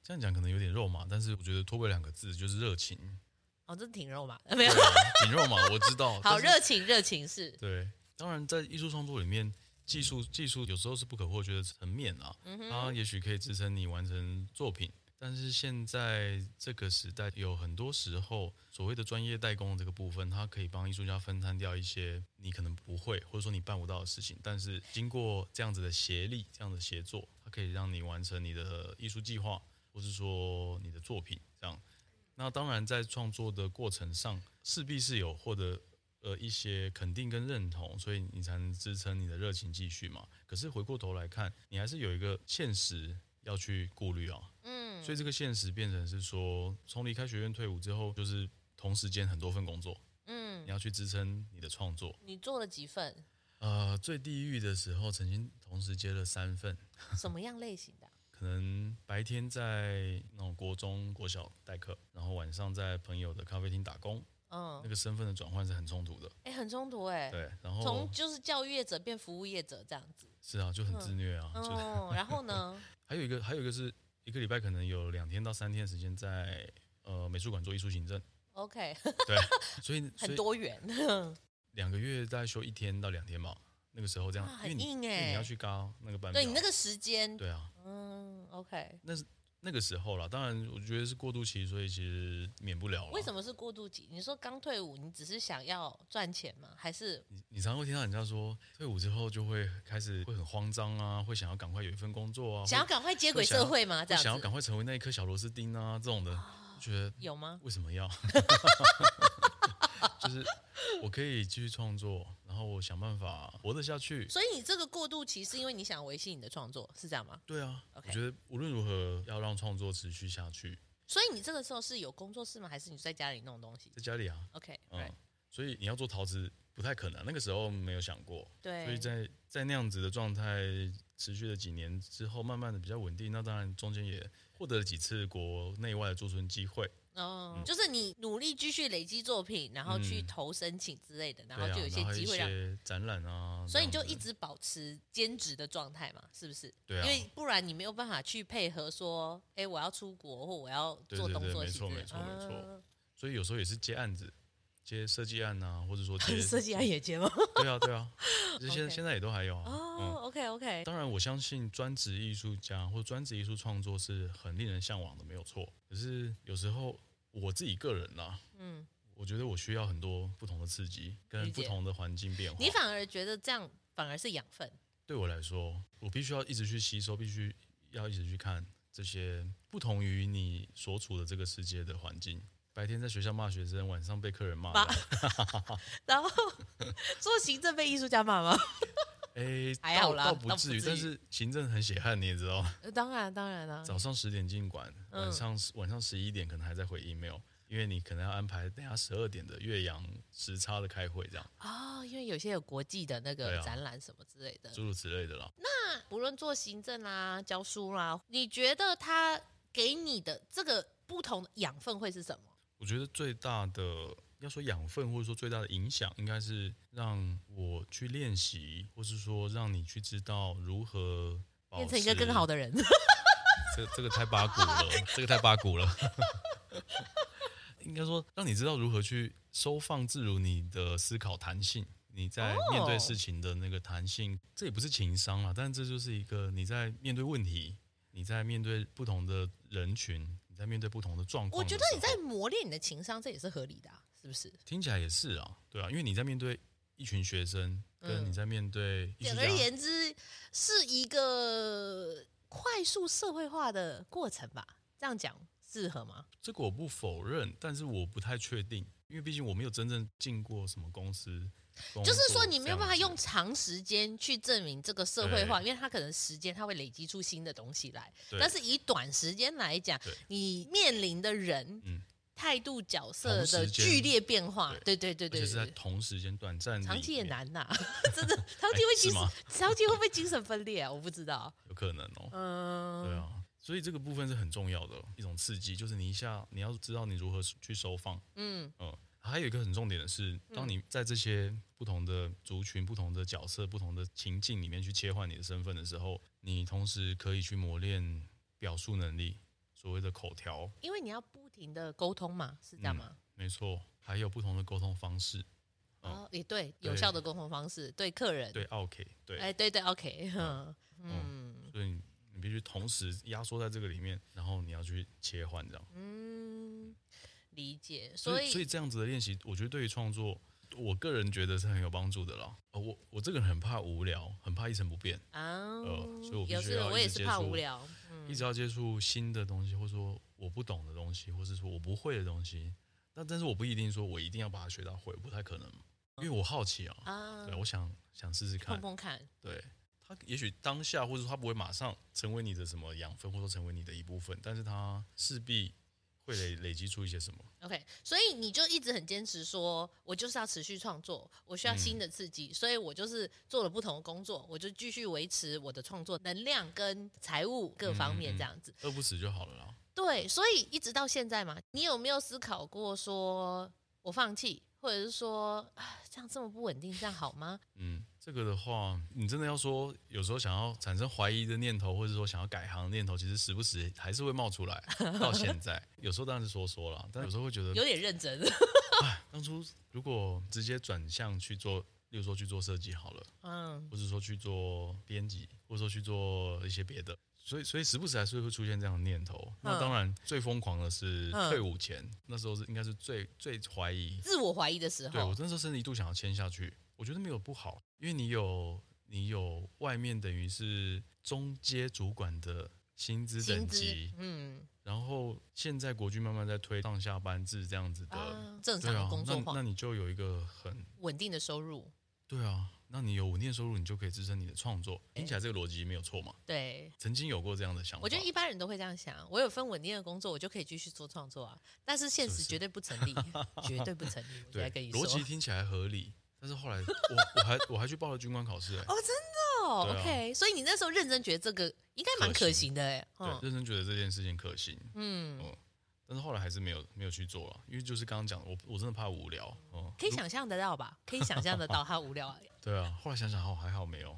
这样讲可能有点肉麻，但是我觉得脱轨两个字就是热情。哦，这挺肉麻，没有，挺肉麻，我知道。好，热情，热情是。对，当然在艺术创作里面，技术技术有时候是不可或缺的层面啊。它也许可以支撑你完成作品，但是现在这个时代，有很多时候所谓的专业代工这个部分，它可以帮艺术家分摊掉一些你可能不会或者说你办不到的事情，但是经过这样子的协力、这样的协作，它可以让你完成你的艺术计划。或是说你的作品这样，那当然在创作的过程上势必是有获得呃一些肯定跟认同，所以你才能支撑你的热情继续嘛。可是回过头来看，你还是有一个现实要去顾虑啊。嗯，所以这个现实变成是说，从离开学院退伍之后，就是同时间很多份工作。嗯，你要去支撑你的创作。你做了几份？呃，最地狱的时候，曾经同时接了三份。什么样类型的？可能白天在那种国中、国小代课，然后晚上在朋友的咖啡厅打工。嗯，那个身份的转换是很冲突的。哎、欸，很冲突哎。对，然后从就是教育业者变服务业者这样子。是啊，就很自虐啊。嗯、就哦，然后呢？还有一个，还有一个是一个礼拜可能有两天到三天的时间在呃美术馆做艺术行政。OK。对，所以，所以很多元。两个月大概休一天到两天嘛。那个时候这样，很硬哎，你要去高那个班，对你那个时间，对啊，嗯，OK，那是那个时候了。当然，我觉得是过渡期，所以其实免不了了。为什么是过渡期？你说刚退伍，你只是想要赚钱吗？还是你你常常会听到人家说，退伍之后就会开始会很慌张啊，会想要赶快有一份工作啊，想要赶快接轨社会吗？这样，想要赶快成为那一颗小螺丝钉啊，这种的，觉得有吗？为什么要？就是我可以继续创作。然后我想办法活得下去。所以你这个过渡期是因为你想维系你的创作，是这样吗？对啊.我觉得无论如何要让创作持续下去。所以你这个时候是有工作室吗？还是你在家里弄东西？在家里啊。OK，嗯。所以你要做陶瓷不太可能，那个时候没有想过。对。所以在在那样子的状态持续了几年之后，慢慢的比较稳定。那当然中间也获得了几次国内外的驻村机会。哦，嗯、就是你努力继续累积作品，然后去投申请之类的，嗯、然后就有一些机会让些展览啊，所以你就一直保持兼职的状态嘛，是不是？对啊，因为不然你没有办法去配合说，哎，我要出国或我要做动作戏，没错没错没错。所以有时候也是接案子，接设计案啊，或者说接 设计案也接吗？对 啊对啊，这现现在也都还有啊。哦，OK OK。当然，我相信专职艺术家或专职艺术创作是很令人向往的，没有错。可是有时候。我自己个人呐，嗯，我觉得我需要很多不同的刺激跟不同的环境变化。你反而觉得这样反而是养分？对我来说，我必须要一直去吸收，必须要一直去看这些不同于你所处的这个世界的环境。白天在学校骂学生，晚上被客人骂，然后 做行政被艺术家骂吗？哎、欸，还好啦，倒不至于，但是行政很血汗，你也知道。当然，当然了。早上十点进馆，晚上、嗯、晚上十一点可能还在回 email，因为你可能要安排等下十二点的岳阳时差的开会，这样。哦，因为有些有国际的那个展览什么之类的，诸、啊、如此类的啦。那不论做行政啦、教书啦，你觉得他给你的这个不同的养分会是什么？我觉得最大的。要说养分，或者说最大的影响，应该是让我去练习，或是说让你去知道如何变成一个更好的人。这这个太八股了，这个太八股了。应该说，让你知道如何去收放自如你的思考弹性，你在面对事情的那个弹性。Oh. 这也不是情商啊，但这就是一个你在面对问题，你在面对不同的人群，你在面对不同的状况。我觉得你在磨练你的情商，这也是合理的啊。是不是？听起来也是啊，对啊，因为你在面对一群学生，跟你在面对，简而言之，是一个快速社会化的过程吧？这样讲适合吗？这个我不否认，但是我不太确定，因为毕竟我没有真正进过什么公司。就是说，你没有办法用长时间去证明这个社会化，因为它可能时间它会累积出新的东西来。但是以短时间来讲，你面临的人，嗯。态度角色的剧烈变化，对对对对，而且是在同时间短暂，长期也难呐，真的，长期会精神，长期会不会精神分裂啊？我不知道，有可能哦，嗯，对啊，所以这个部分是很重要的一种刺激，就是你一下你要知道你如何去收放，嗯嗯，还有一个很重点的是，当你在这些不同的族群、不同的角色、不同的情境里面去切换你的身份的时候，你同时可以去磨练表述能力。所谓的口条，因为你要不停的沟通嘛，是这样吗？嗯、没错，还有不同的沟通方式。哦，也对，有效的沟通方式，对客人，对 OK，对，哎，对对 OK，嗯，嗯，所以，你必须同时压缩在这个里面，然后你要去切换这样。嗯，理解。所以，所以，这样子的练习，我觉得对于创作。我个人觉得是很有帮助的啦。我我这个人很怕无聊，很怕一成不变啊。呃，所以我必须要一直接触，一直要接触新的东西，或者说我不懂的东西，或是说我不会的东西。那但是我不一定说我一定要把它学到会，不太可能，因为我好奇啊。啊，对，我想想试试看，碰碰看。对，他也许当下，或者说他不会马上成为你的什么养分，或者说成为你的一部分，但是他势必。会累累积出一些什么？OK，所以你就一直很坚持说，我就是要持续创作，我需要新的刺激，嗯、所以我就是做了不同的工作，我就继续维持我的创作能量跟财务各方面这样子，饿、嗯嗯、不死就好了啦。对，所以一直到现在嘛，你有没有思考过说我放弃，或者是说啊，这样这么不稳定，这样好吗？嗯。这个的话，你真的要说，有时候想要产生怀疑的念头，或者说想要改行的念头，其实时不时还是会冒出来。到现在，有时候当然是说说了，但有时候会觉得有点认真。哎，当初如果直接转向去做，例如说去做设计好了，嗯，或者说去做编辑，或者说去做一些别的，所以所以时不时还是会出现这样的念头。那当然，最疯狂的是退伍前，那时候是应该是最最怀疑、自我怀疑的时候。对，我那时候甚至一度想要签下去。我觉得没有不好，因为你有你有外面等于是中阶主管的薪资等级，嗯，然后现在国军慢慢在推上下班制这样子的、啊、正常的工作那，那你就有一个很稳定的收入。对啊，那你有稳定的收入，你就可以支撑你的创作。听起来这个逻辑没有错嘛？对，曾经有过这样的想法。我觉得一般人都会这样想，我有份稳定的工作，我就可以继续做创作啊。但是现实绝对不成立，是是绝对不成立。我来跟你说，逻辑听起来合理。但是后来我，我我还我还去报了军官考试！哦，真的哦、啊、，OK。所以你那时候认真觉得这个应该蛮可行的哎、欸，对，认真觉得这件事情可行。嗯，但是后来还是没有没有去做了，因为就是刚刚讲的，我我真的怕无聊哦。可以想象得到吧？可以想象得到 他无聊。对啊，后来想想好还好没有。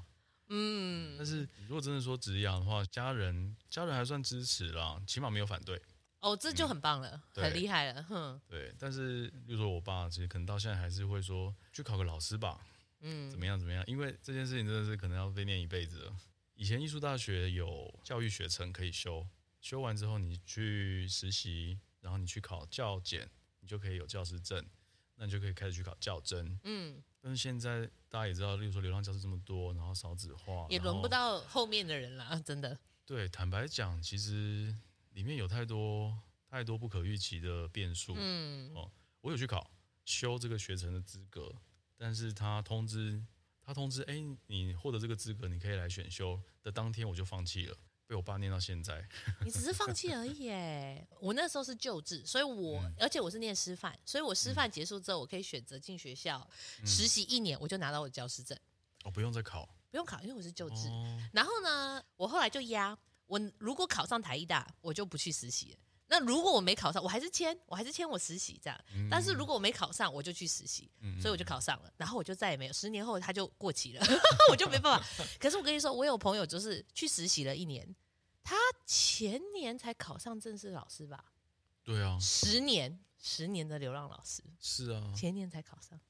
嗯，但是如果真的说职养的话，家人家人还算支持啦，起码没有反对。哦，这就很棒了，嗯、很厉害了，哼。对，但是比如说我爸，其实可能到现在还是会说去考个老师吧，嗯，怎么样怎么样？因为这件事情真的是可能要被念一辈子了。以前艺术大学有教育学程可以修。修完之后，你去实习，然后你去考教检，你就可以有教师证，那你就可以开始去考教甄。嗯，但是现在大家也知道，例如说流浪教师这么多，然后少子化，也轮不到后面的人啦，真的。对，坦白讲，其实里面有太多太多不可预期的变数。嗯，哦，我有去考修这个学程的资格，但是他通知他通知，哎，你获得这个资格，你可以来选修的当天，我就放弃了。被我爸念到现在，你只是放弃而已哎！我那时候是旧制，所以我、嗯、而且我是念师范，所以我师范结束之后，我可以选择进学校、嗯、实习一年，我就拿到我的教师证。哦，不用再考，不用考，因为我是旧制。哦、然后呢，我后来就压我，如果考上台艺大，我就不去实习了。那如果我没考上，我还是签，我还是签我实习这样。嗯、但是如果我没考上，我就去实习，嗯、所以我就考上了。然后我就再也没有，十年后他就过期了，我就没办法。可是我跟你说，我有朋友就是去实习了一年。他前年才考上正式老师吧？对啊，十年，十年的流浪老师是啊，前年才考上。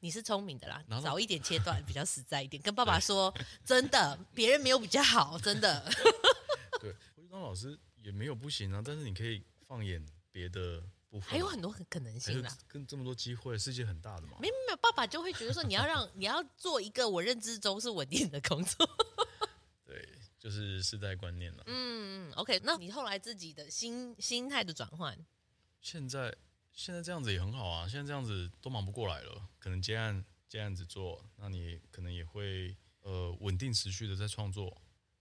你是聪明的啦，早一点切断比较实在一点。跟爸爸说，真的，别人没有比较好，真的。对，回去当老师也没有不行啊，但是你可以放眼别的部分，还有很多可能性的。跟这么多机会，世界很大的嘛。没有没有，爸爸就会觉得说，你要让 你要做一个我认知中是稳定的工作。对就是世代观念了。嗯，OK，那你后来自己的心心态的转换，现在现在这样子也很好啊。现在这样子都忙不过来了，可能接案接案子做，那你可能也会呃稳定持续的在创作，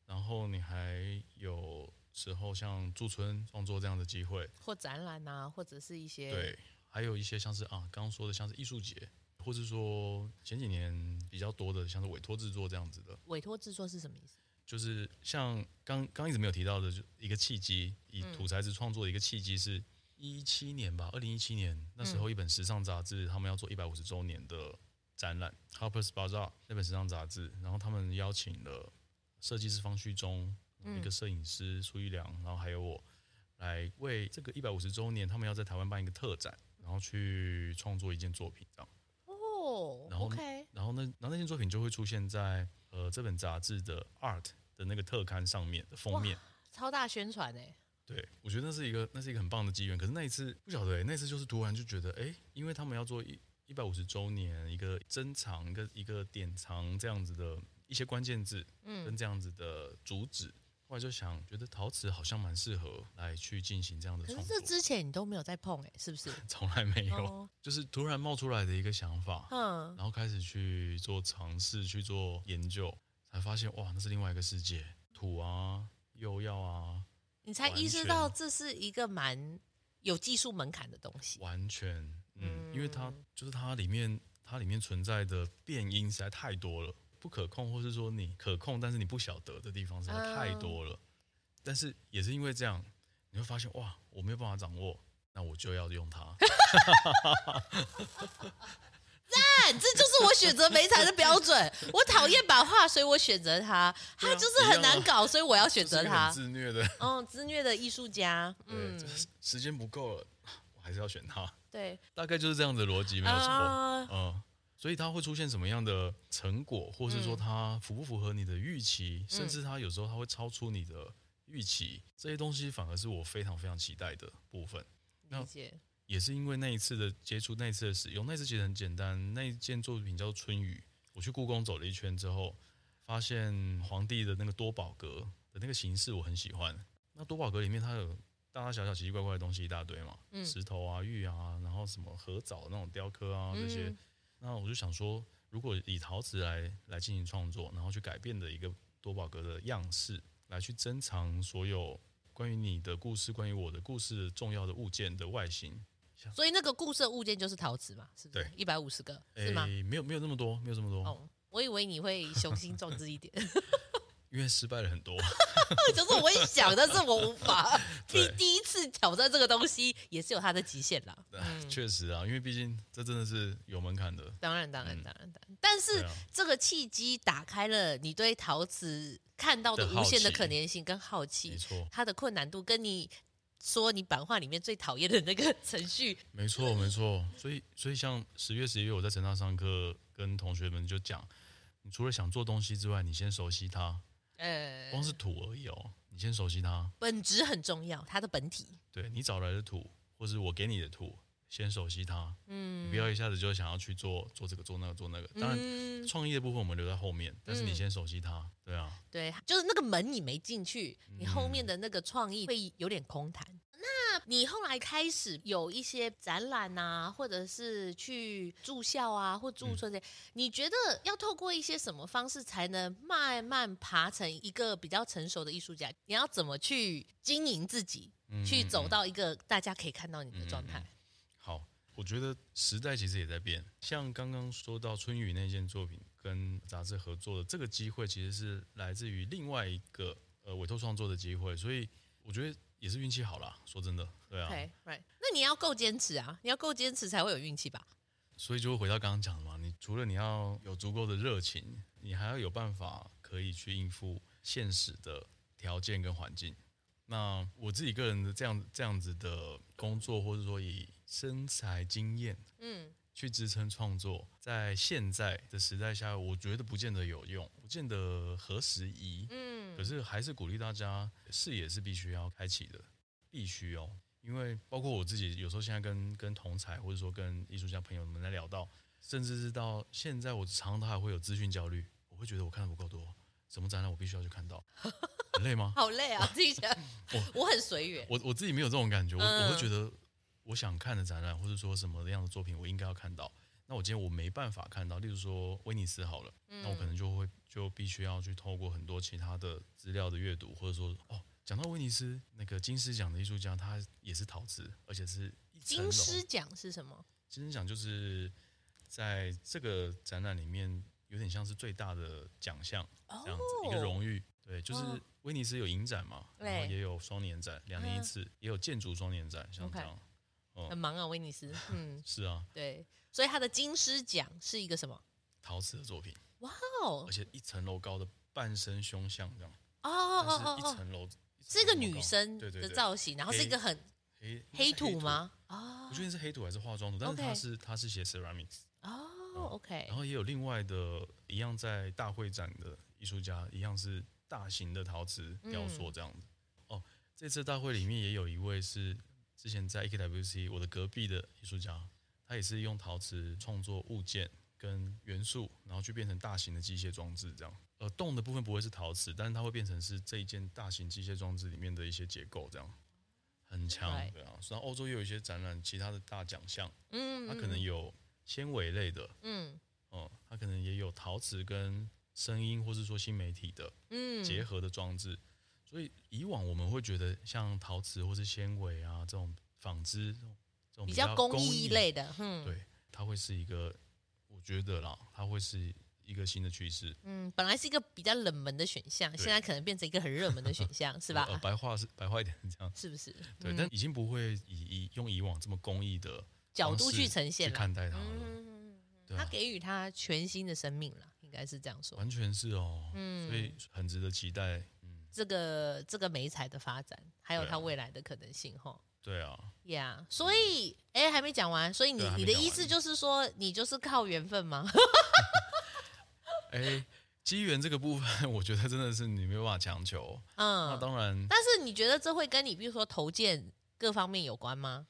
然后你还有时候像驻村创作这样的机会，或展览啊，或者是一些对，还有一些像是啊刚刚说的像是艺术节，或是说前几年比较多的像是委托制作这样子的。委托制作是什么意思？就是像刚刚一直没有提到的，就一个契机，以土材子创作的一个契机是一七年吧，二零一七年那时候一本时尚杂志他们要做一百五十周年的展览，Harper's Bazaar 那本时尚杂志，然后他们邀请了设计师方旭中，一个摄影师苏玉良，然后还有我来为这个一百五十周年，他们要在台湾办一个特展，然后去创作一件作品这样。哦，然后 OK，然后那然后那件作品就会出现在。呃，这本杂志的 art 的那个特刊上面的封面，超大宣传哎！对，我觉得那是一个那是一个很棒的机缘。可是那一次不晓得，那次就是突然就觉得，哎，因为他们要做一一百五十周年一个珍藏一个一个典藏这样子的一些关键字，嗯，跟这样子的主旨，后来就想觉得陶瓷好像蛮适合来去进行这样的创作。可是这之前你都没有在碰哎，是不是？从来没有，哦、就是突然冒出来的一个想法，嗯，然后开始去做尝试，去做研究，才发现哇，那是另外一个世界，土啊，釉药啊，你才意识到这是一个蛮有技术门槛的东西。完全，嗯，嗯因为它就是它里面它里面存在的变因实在太多了。不可控，或是说你可控，但是你不晓得的地方实在太多了。但是也是因为这样，你会发现哇，我没有办法掌握，那我就要用它。赞，这就是我选择美材的标准。我讨厌版画，所以我选择它。它就是很难搞，所以我要选择它。自虐的，嗯，自虐的艺术家。嗯，时间不够了，我还是要选它。对，大概就是这样的逻辑，没有错。嗯。所以它会出现什么样的成果，或是说它符不符合你的预期，嗯、甚至它有时候它会超出你的预期，这些东西反而是我非常非常期待的部分。那也是因为那一次的接触，那一次的使用，那次其实很简单。那一件作品叫做《春雨》，我去故宫走了一圈之后，发现皇帝的那个多宝格的那个形式我很喜欢。那多宝格里面它有大大小小奇奇怪怪的东西一大堆嘛，嗯、石头啊、玉啊，然后什么合藻那种雕刻啊这些。嗯那我就想说，如果以陶瓷来来进行创作，然后去改变的一个多宝格的样式，来去珍藏所有关于你的故事、关于我的故事重要的物件的外形。所以那个故事的物件就是陶瓷嘛？是不是？对，一百五十个是吗？没有没有这么多，没有这么多。哦，我以为你会雄心壮志一点。因为失败了很多，就是我也想，但是我无法。第第一次挑战这个东西，也是有它的极限啦。嗯，确实啊，因为毕竟这真的是有门槛的。当然，当然，当然，当然。但是、啊、这个契机打开了你对陶瓷看到的无限的可能性跟好奇。没错，它的困难度跟你说你版画里面最讨厌的那个程序。没错，没错。所以，所以像十月、十一月我在成大上课，跟同学们就讲，你除了想做东西之外，你先熟悉它。呃，光是土而已哦，你先熟悉它，本质很重要，它的本体。对，你找来的土，或是我给你的土，先熟悉它。嗯，你不要一下子就想要去做做这个做那个做那个。当然，创意的部分我们留在后面，但是你先熟悉它。对啊，对，就是那个门你没进去，你后面的那个创意会有点空谈。那你后来开始有一些展览啊，或者是去住校啊，或驻村这些，嗯、你觉得要透过一些什么方式才能慢慢爬成一个比较成熟的艺术家？你要怎么去经营自己，嗯、去走到一个大家可以看到你的状态？嗯、好，我觉得时代其实也在变。像刚刚说到春雨那件作品跟杂志合作的这个机会，其实是来自于另外一个呃委托创作的机会，所以我觉得。也是运气好啦，说真的，对啊。Right. 那你要够坚持啊，你要够坚持才会有运气吧。所以就会回到刚刚讲的嘛，你除了你要有足够的热情，你还要有办法可以去应付现实的条件跟环境。那我自己个人的这样这样子的工作，或者说以身材经验，嗯。去支撑创作，在现在的时代下，我觉得不见得有用，不见得合时宜。嗯，可是还是鼓励大家，视野是必须要开启的，必须哦。因为包括我自己，有时候现在跟跟同才或者说跟艺术家朋友们来聊到，甚至是到现在，我常常都还会有资讯焦虑，我会觉得我看的不够多，什么展览我必须要去看到，很累吗？好累啊，自己讲，我我很随缘，我我自己没有这种感觉，我我会觉得。我想看的展览，或者说什么样的作品，我应该要看到。那我今天我没办法看到，例如说威尼斯好了，嗯、那我可能就会就必须要去透过很多其他的资料的阅读，或者说哦，讲到威尼斯那个金狮奖的艺术家，他也是陶瓷，而且是一金狮奖是什么？金狮奖就是在这个展览里面有点像是最大的奖项这样子、哦、一个荣誉。对，就是威尼斯有影展嘛，哦、然后也有双年展，两年一次，嗯、也有建筑双年展，像这样。Okay. 很忙啊，威尼斯。嗯，是啊，对，所以他的金狮奖是一个什么？陶瓷的作品。哇哦！而且一层楼高的半身胸像这样。哦哦哦哦，一层楼是一个女生的造型，然后是一个很黑黑土吗？哦，我确定是黑土还是化妆土，但是他是他是写 ceramics。哦，OK。然后也有另外的一样在大会展的艺术家，一样是大型的陶瓷雕塑这样子。哦，这次大会里面也有一位是。之前在 AKWC，我的隔壁的艺术家，他也是用陶瓷创作物件跟元素，然后去变成大型的机械装置，这样。呃，动的部分不会是陶瓷，但是它会变成是这一件大型机械装置里面的一些结构，这样很强，对啊。虽然后欧洲也有一些展览，其他的大奖项，嗯，它可能有纤维类的，嗯，哦，它可能也有陶瓷跟声音，或是说新媒体的，嗯，结合的装置。所以以往我们会觉得像陶瓷或是纤维啊这种纺织这种比较工艺类的，嗯，对，它会是一个，我觉得啦，它会是一个新的趋势。嗯，本来是一个比较冷门的选项，对现在可能变成一个很热门的选项，是吧？呃，白话是白话一点这样，是不是？对，嗯，但已经不会以以用以往这么工艺的角度去呈现去看待它了。嗯，它给予它全新的生命了，应该是这样说。完全是哦，嗯，所以很值得期待。这个这个美材的发展，还有它未来的可能性，哈。对啊。呀，yeah, 所以，哎，还没讲完，所以你你的意思就是说，你就是靠缘分吗？哎，机缘这个部分，我觉得真的是你没有办法强求。嗯，那当然。但是你觉得这会跟你，比如说投件各方面有关吗？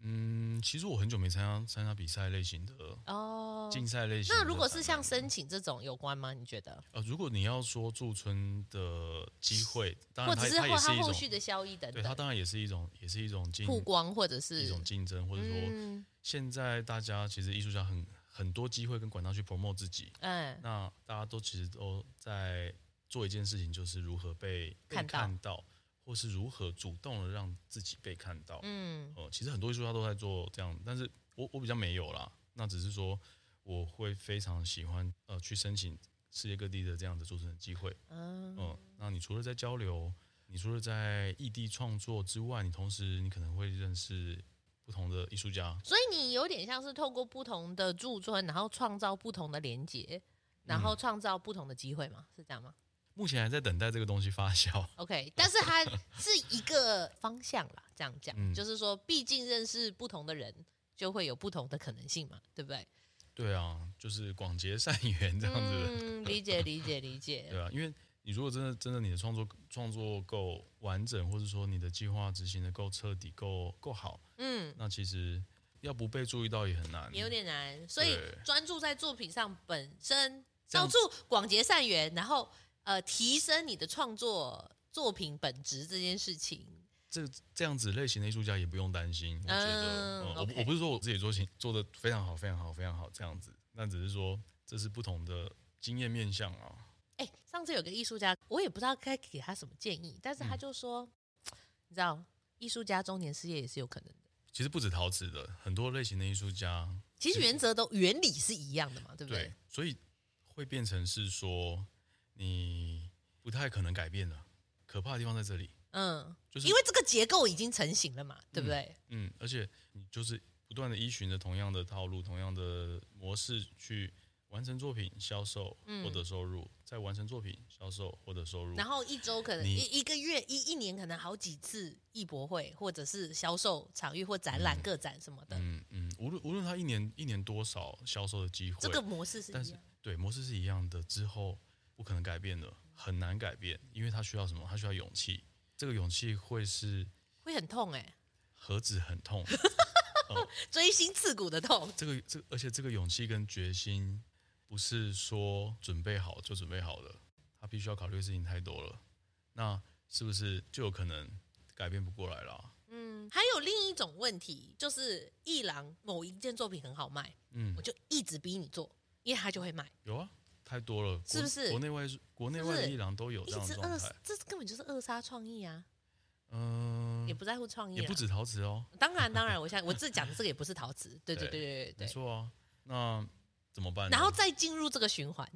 嗯，其实我很久没参加参加比赛类型的哦，竞赛类型。那如果是像申请这种有关吗？你觉得？呃，如果你要说驻村的机会，当然它或者是它也是一种后续的效益等等，对，它当然也是一种，也是一种竞曝光，或者是一种竞争，或者说、嗯、现在大家其实艺术家很很多机会跟管道去 promote 自己，嗯，那大家都其实都在做一件事情，就是如何被看到。看到或是如何主动的让自己被看到，嗯，呃，其实很多艺术家都在做这样，但是我我比较没有啦，那只是说我会非常喜欢呃去申请世界各地的这样的驻村的机会。嗯，嗯，那你除了在交流，你除了在异地创作之外，你同时你可能会认识不同的艺术家。所以你有点像是透过不同的驻村，然后创造不同的连接，然后创造不同的机会吗？是这样吗？目前还在等待这个东西发酵。OK，但是它是一个方向啦，这样讲，嗯、就是说，毕竟认识不同的人，就会有不同的可能性嘛，对不对？对啊，就是广结善缘这样子。嗯，理解理解理解。对啊，因为你如果真的真的你的创作创作够完整，或者说你的计划执行的够彻底、够够好，嗯，那其实要不被注意到也很难，也有点难。所以专注在作品上本身，到处广结善缘，然后。呃，提升你的创作作品本质这件事情，这这样子类型的艺术家也不用担心。我觉得，嗯，我我不是说我自己做情做的非常好，非常好，非常好这样子，那只是说这是不同的经验面向啊。哎，上次有个艺术家，我也不知道该给他什么建议，但是他就说，嗯，你知道，艺术家中年失业也是有可能的。其实不止陶瓷的，很多类型的艺术家，其实原则都原理是一样的嘛，对不对？对，所以会变成是说。你不太可能改变的，可怕的地方在这里。嗯，就是因为这个结构已经成型了嘛，对不对？嗯，嗯，而且你就是不断的依循着同样的套路、同样的模式去完成作品、销售、获得收入，嗯、再完成作品、销售、获得收入。然后一周可能一一个月、一一年可能好几次艺博会，或者是销售场域或展览、个、嗯、展什么的。嗯嗯，无论无论他一年一年多少销售的机会，这个模式是一样，但是对模式是一样的之后。不可能改变的，很难改变，因为他需要什么？他需要勇气。这个勇气会是会很痛哎、欸，何止很痛，锥心刺骨的痛。这个这个，而且这个勇气跟决心，不是说准备好就准备好了，他必须要考虑的事情太多了。那是不是就有可能改变不过来了？嗯，还有另一种问题，就是一郎某一件作品很好卖，嗯，我就一直逼你做，因为他就会卖。有啊。太多了，是不是？国内外国内外的艺廊都有这样的状态，这根本就是扼杀创意啊！嗯，也不在乎创意，也不止陶瓷哦。当然，当然，我现在我自己讲的这个也不是陶瓷，对对对对对，没错啊。那怎么办？然后再进入这个循环，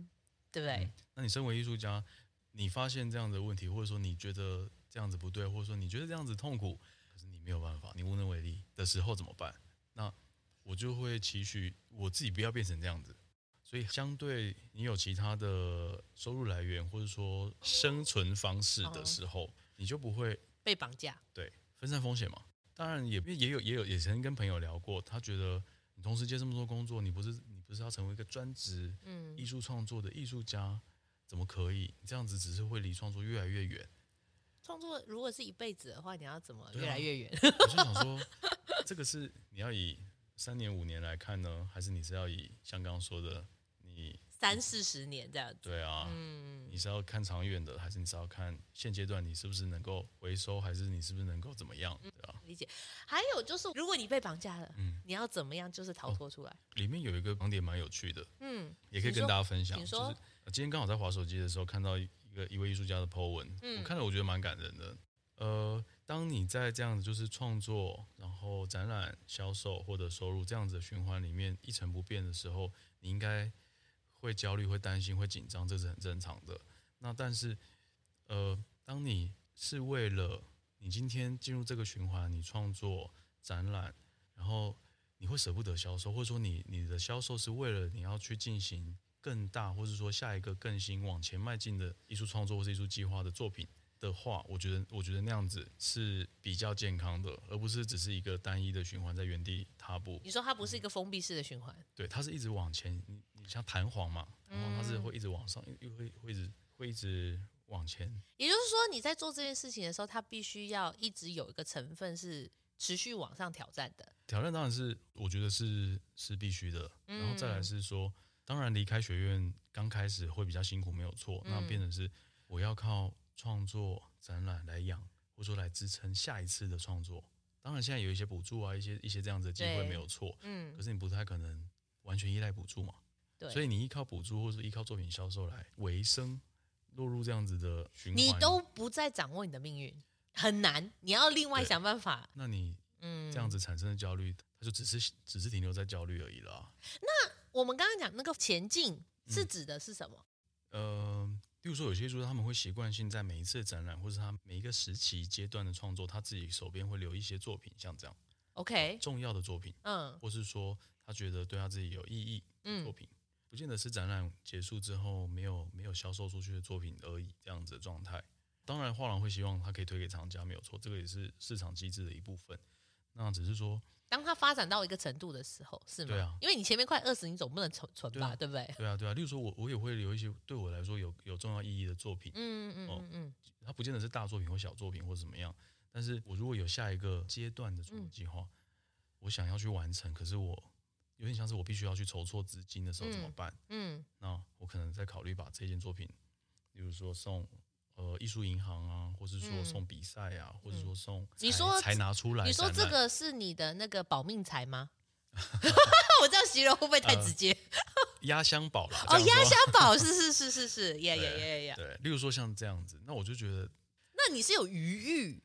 对不对？嗯，那你身为艺术家，你发现这样的问题，或者说你觉得这样子不对，或者说你觉得这样子痛苦，可是你没有办法，你无能为力的时候怎么办？那我就会期许我自己不要变成这样子。所以，相对你有其他的收入来源，或者说生存方式的时候，哦、你就不会被绑架。对，分散风险嘛。当然也，也也有也有也曾经跟朋友聊过，他觉得你同时接这么多工作，你不是你不是要成为一个专职嗯艺术创作的艺术家，嗯、怎么可以？你这样子只是会离创作越来越远。创作如果是一辈子的话，你要怎么越来越远？啊、我就想说，这个是你要以三年五年来看呢，还是你是要以像刚刚说的？你三四十年这样子，对啊，嗯，你是要看长远的，还是你是要看现阶段你是不是能够回收，还是你是不是能够怎么样？对啊，理解。还有就是，如果你被绑架了，嗯，你要怎么样就是逃脱出来？哦，里面有一个盲点蛮有趣的，嗯，也可以跟大家分享。就是今天刚好在划手机的时候看到一个一位艺术家的 po 文，嗯，我看了我觉得蛮感人的。呃，当你在这样子就是创作，然后展览、销售或者收入这样子的循环里面一成不变的时候，你应该。会焦虑、会担心、会紧张，这是很正常的。那但是，呃，当你是为了你今天进入这个循环，你创作展览，然后你会舍不得销售，或者说你你的销售是为了你要去进行更大，或者说下一个更新、往前迈进的艺术创作或是艺术计划的作品。的话，我觉得，我觉得那样子是比较健康的，而不是只是一个单一的循环在原地踏步。你说它不是一个封闭式的循环？对，它是一直往前。你你像弹簧嘛，然后它是会一直往上，又会会一直会一直往前。也就是说，你在做这件事情的时候，它必须要一直有一个成分是持续往上挑战的。挑战当然是我觉得是是必须的，然后再来是说，当然离开学院刚开始会比较辛苦，没有错。那变成是我要靠。创作展览来养，或者说来支撑下一次的创作。当然，现在有一些补助啊，一些一些这样子的机会没有错。嗯。可是你不太可能完全依赖补助嘛？对。所以你依靠补助或者依靠作品销售来维生，落入这样子的循环，你都不再掌握你的命运，很难。你要另外想办法。那你嗯，这样子产生的焦虑，它就只是只是停留在焦虑而已了。那我们刚刚讲那个前进是指的是什么？呃，比如说有些艺术家他们会习惯性在每一次的展览，或者他每一个时期阶段的创作，他自己手边会留一些作品，像这样，OK，重要的作品，嗯，或是说他觉得对他自己有意义，的，作品，不见得是展览结束之后没有没有销售出去的作品而已，这样子的状态。当然，画廊会希望他可以推给厂家，没有错，这个也是市场机制的一部分。那只是说。当它发展到一个程度的时候，是吗？对啊，因为你前面快二十，你总不能存存吧，对，不对？对啊，对啊。例如说我，我我也会留一些对我来说有有重要意义的作品。嗯嗯嗯嗯。它不见得是大作品或小作品或者怎么样，但是我如果有下一个阶段的创作计划，嗯、我想要去完成，可是我有点像是我必须要去筹措资金的时候怎么办？嗯，嗯那我可能在考虑把这件作品，比如说送。呃，艺术银行啊，或是说送比赛啊，嗯、或者说送你说才拿出来。你说这个是你的那个保命财吗？我这样形容会不会太直接？压箱宝了哦，压箱宝是是是是是，呀呀呀呀。对，例如说像这样子，那我就觉得，那你是有余裕，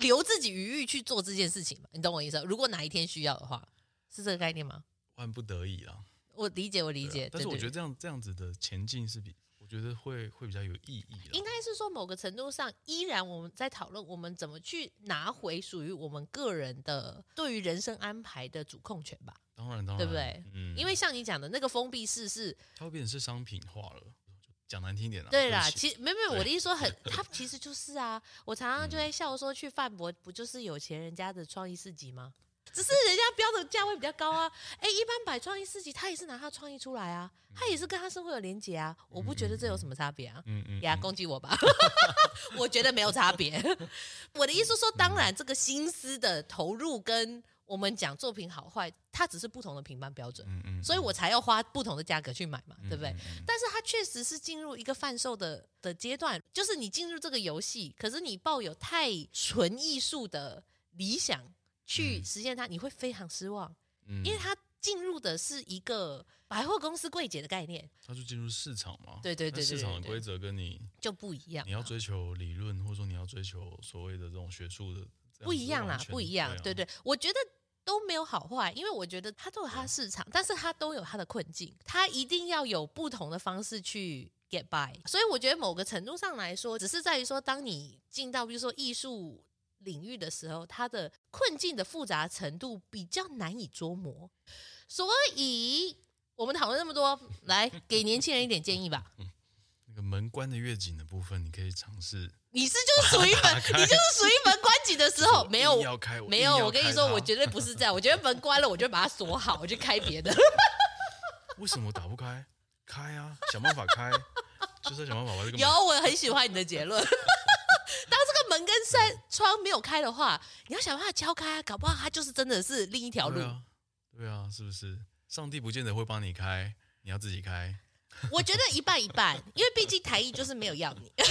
留自己余裕去做这件事情吗？你懂我意思？如果哪一天需要的话，是这个概念吗？万不得已啊。我理解，我理解。但是我觉得这样这样子的前进是比。觉得会会比较有意义。应该是说，某个程度上，依然我们在讨论我们怎么去拿回属于我们个人的对于人生安排的主控权吧。当然，当然，对不对？嗯，因为像你讲的那个封闭式是，它会变成是商品化了。讲难听点了。对啦，其实没没有，我的意思说很，它其实就是啊。我常常就在笑说，去范博不就是有钱人家的创意市集吗？只是人家标的价位比较高啊，哎，一般摆创意市集，他也是拿他创意出来啊，他也是跟他生活有连结啊，我不觉得这有什么差别啊，嗯嗯，呀，攻击我吧，我觉得没有差别。我的意思说，当然这个心思的投入跟我们讲作品好坏，它只是不同的评判标准，嗯嗯，所以我才要花不同的价格去买嘛，对不对？但是它确实是进入一个贩售的的阶段，就是你进入这个游戏，可是你抱有太纯艺术的理想。去实现它，你会非常失望，嗯，因为它进入的是一个百货公司柜姐的概念，它就进入市场嘛，对对对，对，对，市场的规则跟你就不一样，你要追求理论，或者说你要追求所谓的这种学术的，不一样啦，不一样，对对，我觉得都没有好坏，因为我觉得它都有它的市场，但是它都有它的困境，它一定要有不同的方式去 get by，所以我觉得某个程度上来说，只是在于说，当你进到比如说艺术。领域的时候，它的困境的复杂程度比较难以捉摸，所以我们讨论那么多，来给年轻人一点建议吧。嗯，那个门关的越紧的部分，你可以尝试。你是就是属于门，你就是属于门关紧的时候，没有要开，没有。我跟你说，我绝对不是这样。我觉得门关了，我就把它锁好，我就开别的。为什么打不开？开啊，想办法开，就是想办法把这个。有，我很喜欢你的结论。门跟扇窗没有开的话，你要想办法敲开啊，搞不好它就是真的是另一条路。对啊，对啊，是不是？上帝不见得会帮你开，你要自己开。我觉得一半一半，因为毕竟台艺就是没有要你。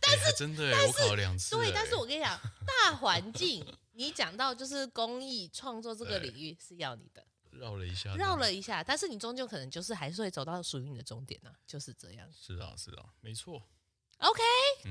但是、欸、真的，我考了两次。对，但是我跟你讲，大环境，你讲到就是公益创作这个领域是要你的。绕了一下，绕了一下，但是你终究可能就是还是会走到属于你的终点呢、啊，就是这样。是啊，是啊，没错。OK，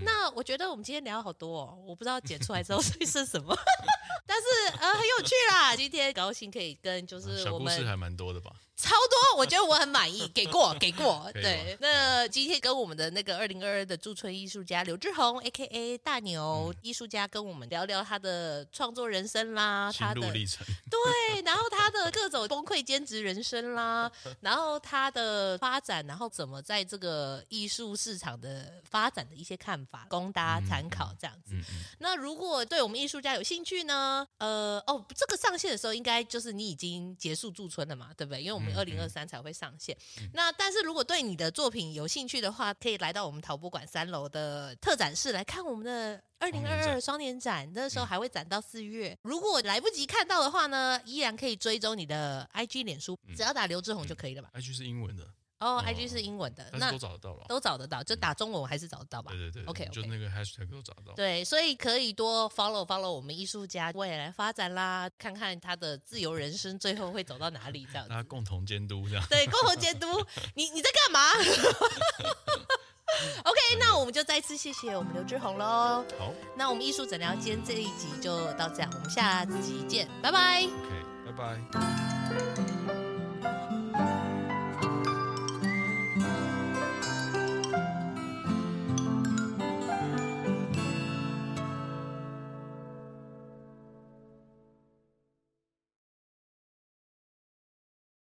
那我觉得我们今天聊好多哦，我不知道剪出来之后会 是什么，但是呃很有趣啦。今天高兴可以跟就是我们小故事还蛮多的吧。超多，我觉得我很满意，给过，给过。对，那今天跟我们的那个二零二二的驻村艺术家刘志宏，A.K.A. 大牛艺术家，跟我们聊聊他的创作人生啦，他的历程，对，然后他的各种崩溃兼职人生啦，然后他的发展，然后怎么在这个艺术市场的发展的一些看法，供大家参考这样子。那如果对我们艺术家有兴趣呢？呃，哦，这个上线的时候应该就是你已经结束驻村了嘛，对不对？因为我们。二零二三才会上线。嗯、那但是如果对你的作品有兴趣的话，可以来到我们陶博馆三楼的特展室来看我们的二零二二双年展。那时候还会展到四月。嗯、如果来不及看到的话呢，依然可以追踪你的 IG 脸书，只要打刘志宏就可以了吧、嗯、？IG 是英文的。哦，IG 是英文的，那都找得到了，都找得到，就打中文我还是找得到吧？对对对，OK，就那个 hashtag 都找得到。对，所以可以多 follow follow 我们艺术家未来发展啦，看看他的自由人生最后会走到哪里这样子。大家共同监督这样。对，共同监督。你你在干嘛？OK，那我们就再次谢谢我们刘志宏喽。好，那我们艺术诊疗间这一集就到这样，我们下集见，拜拜。OK，拜拜。